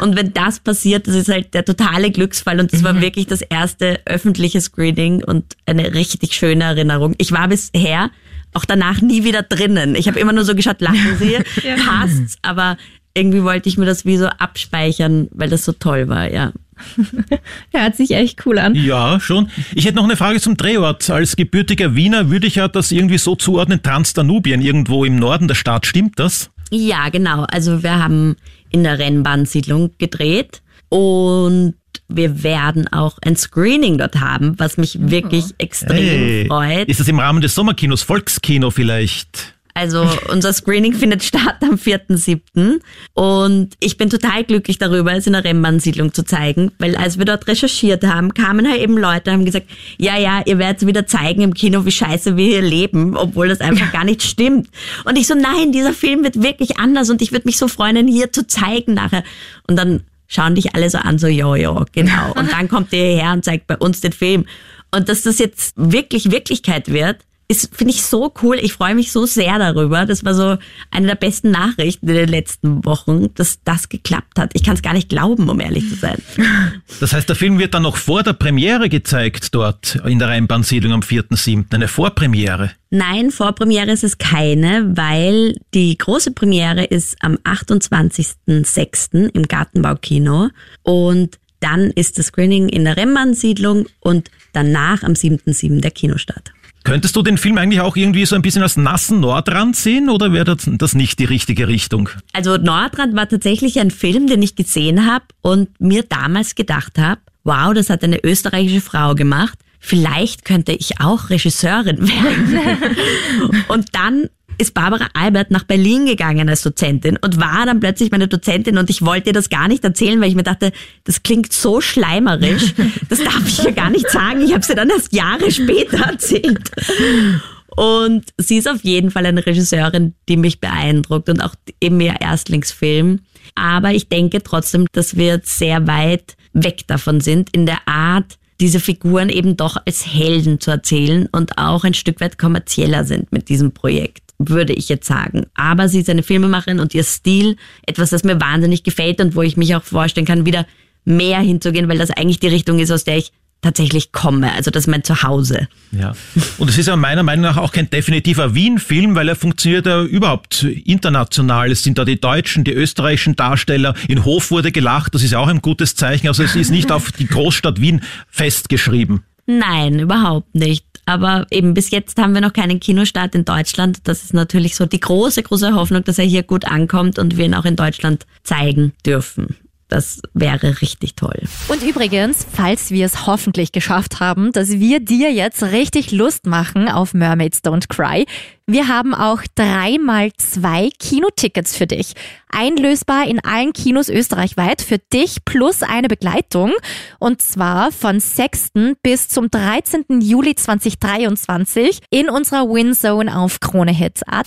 Und wenn das passiert, das ist halt der totale Glücksfall und das war wirklich das erste öffentliche Screening und eine richtig schöne Erinnerung. Ich war bisher auch danach nie wieder drinnen. Ich habe immer nur so geschaut, lachen sie, passt's, aber irgendwie wollte ich mir das wie so abspeichern, weil das so toll war, ja.
Hört sich echt cool an.
Ja, schon. Ich hätte noch eine Frage zum Drehort. Als gebürtiger Wiener würde ich ja das irgendwie so zuordnen, Transdanubien, irgendwo im Norden der Stadt. Stimmt das?
Ja, genau. Also wir haben in der Rennbahnsiedlung gedreht und wir werden auch ein Screening dort haben, was mich wirklich extrem
Hey.
freut.
Ist das im Rahmen des Sommerkinos, Volkskino vielleicht?
Also unser Screening findet statt am 4.7. Und ich bin total glücklich darüber, es in der Rennbahnsiedlung zu zeigen, weil als wir dort recherchiert haben, kamen halt eben Leute und haben gesagt, ja, ja, ihr werdet wieder zeigen im Kino, wie scheiße wir hier leben, obwohl das einfach gar nicht stimmt. Und ich so, nein, dieser Film wird wirklich anders und ich würde mich so freuen, ihn hier zu zeigen nachher. Und dann schauen dich alle so an, so, jo, jo, genau. Und dann kommt ihr hierher und zeigt bei uns den Film. Und dass das jetzt wirklich Wirklichkeit wird, ist, finde ich so cool. Ich freue mich so sehr darüber. Das war so eine der besten Nachrichten in den letzten Wochen, dass das geklappt hat. Ich kann es gar nicht glauben, um ehrlich zu sein.
Das heißt, der Film wird dann noch vor der Premiere gezeigt dort in der Rheinbahnsiedlung am 4.7. Eine Vorpremiere.
Nein, Vorpremiere ist es keine, weil die große Premiere ist am 28.06. im Gartenbaukino und dann ist das Screening in der Rennbahnsiedlung und danach am 7.07. der Kinostart.
Könntest du den Film eigentlich auch irgendwie so ein bisschen als nassen Nordrand sehen oder wäre das, das nicht die richtige Richtung?
Also Nordrand war tatsächlich ein Film, den ich gesehen habe und mir damals gedacht habe, wow, das hat eine österreichische Frau gemacht. Vielleicht könnte ich auch Regisseurin werden. und dann ist Barbara Albert nach Berlin gegangen als Dozentin und war dann plötzlich meine Dozentin und ich wollte ihr das gar nicht erzählen, weil ich mir dachte, das klingt so schleimerisch, das darf ich ihr gar nicht sagen. Ich habe sie dann erst Jahre später erzählt. Und sie ist auf jeden Fall eine Regisseurin, die mich beeindruckt und auch eben ihr Erstlingsfilm. Aber ich denke trotzdem, dass wir sehr weit weg davon sind in der Art, diese Figuren eben doch als Helden zu erzählen und auch ein Stück weit kommerzieller sind mit diesem Projekt, würde ich jetzt sagen. Aber sie ist eine Filmemacherin und ihr Stil, etwas, das mir wahnsinnig gefällt und wo ich mich auch vorstellen kann, wieder mehr hinzugehen, weil das eigentlich die Richtung ist, aus der ich tatsächlich komme. Also das ist mein Zuhause.
Ja. Und es ist ja meiner Meinung nach auch kein definitiver Wien-Film, weil er funktioniert ja überhaupt international. Es sind da die deutschen, die österreichischen Darsteller. In Hof wurde gelacht, das ist auch ein gutes Zeichen. Also es ist nicht auf die Großstadt Wien festgeschrieben.
Nein, überhaupt nicht. Aber eben bis jetzt haben wir noch keinen Kinostart in Deutschland. Das ist natürlich so die große, große Hoffnung, dass er hier gut ankommt und wir ihn auch in Deutschland zeigen dürfen. Das wäre richtig toll.
Und übrigens, falls wir es hoffentlich geschafft haben, dass wir dir jetzt richtig Lust machen auf Mermaids Don't Cry, wir haben auch dreimal zwei Kinotickets für dich. Einlösbar in allen Kinos österreichweit für dich plus eine Begleitung. Und zwar von 6. bis zum 13. Juli 2023 in unserer Winzone auf KroneHit.at.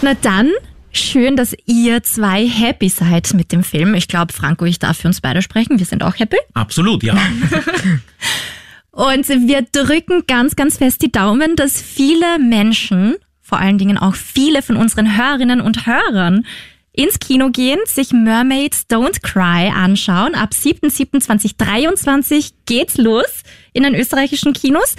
Na dann Schön, dass ihr zwei happy seid mit dem Film. Ich glaube, Franco, ich darf für uns beide sprechen. Wir sind auch happy.
Absolut, ja.
Und wir drücken ganz, ganz fest die Daumen, dass viele Menschen, vor allen Dingen auch viele von unseren Hörerinnen und Hörern, ins Kino gehen, sich Mermaids Don't Cry anschauen. Ab 7.7.2023 geht's los in den österreichischen Kinos.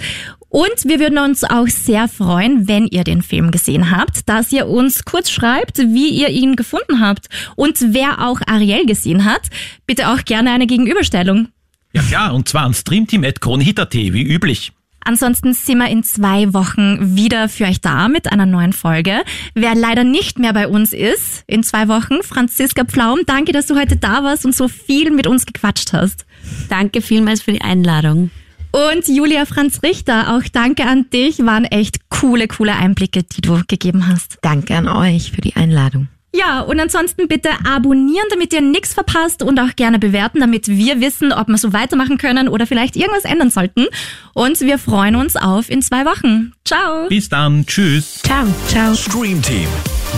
Und wir würden uns auch sehr freuen, wenn ihr den Film gesehen habt, dass ihr uns kurz schreibt, wie ihr ihn gefunden habt und wer auch Ariel gesehen hat. Bitte auch gerne eine Gegenüberstellung.
Ja klar, und zwar an streamteam.kronehit.at, wie üblich.
Ansonsten sind wir in zwei Wochen wieder für euch da mit einer neuen Folge. Wer leider nicht mehr bei uns ist, in zwei Wochen, Franziska Pflaum, danke, dass du heute da warst und so viel mit uns gequatscht hast.
Danke vielmals für die Einladung.
Und Julia Franz Richter, auch danke an dich. Waren echt coole, coole Einblicke, die du gegeben hast.
Danke an euch für die Einladung.
Ja, und ansonsten bitte abonnieren, damit ihr nichts verpasst und auch gerne bewerten, damit wir wissen, ob wir so weitermachen können oder vielleicht irgendwas ändern sollten. Und wir freuen uns auf in zwei Wochen. Ciao.
Bis dann. Tschüss.
Ciao. Ciao.
Stream Team,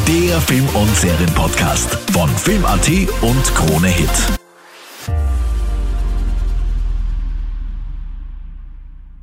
der Film- und Serienpodcast von Film.at und Krone Hit.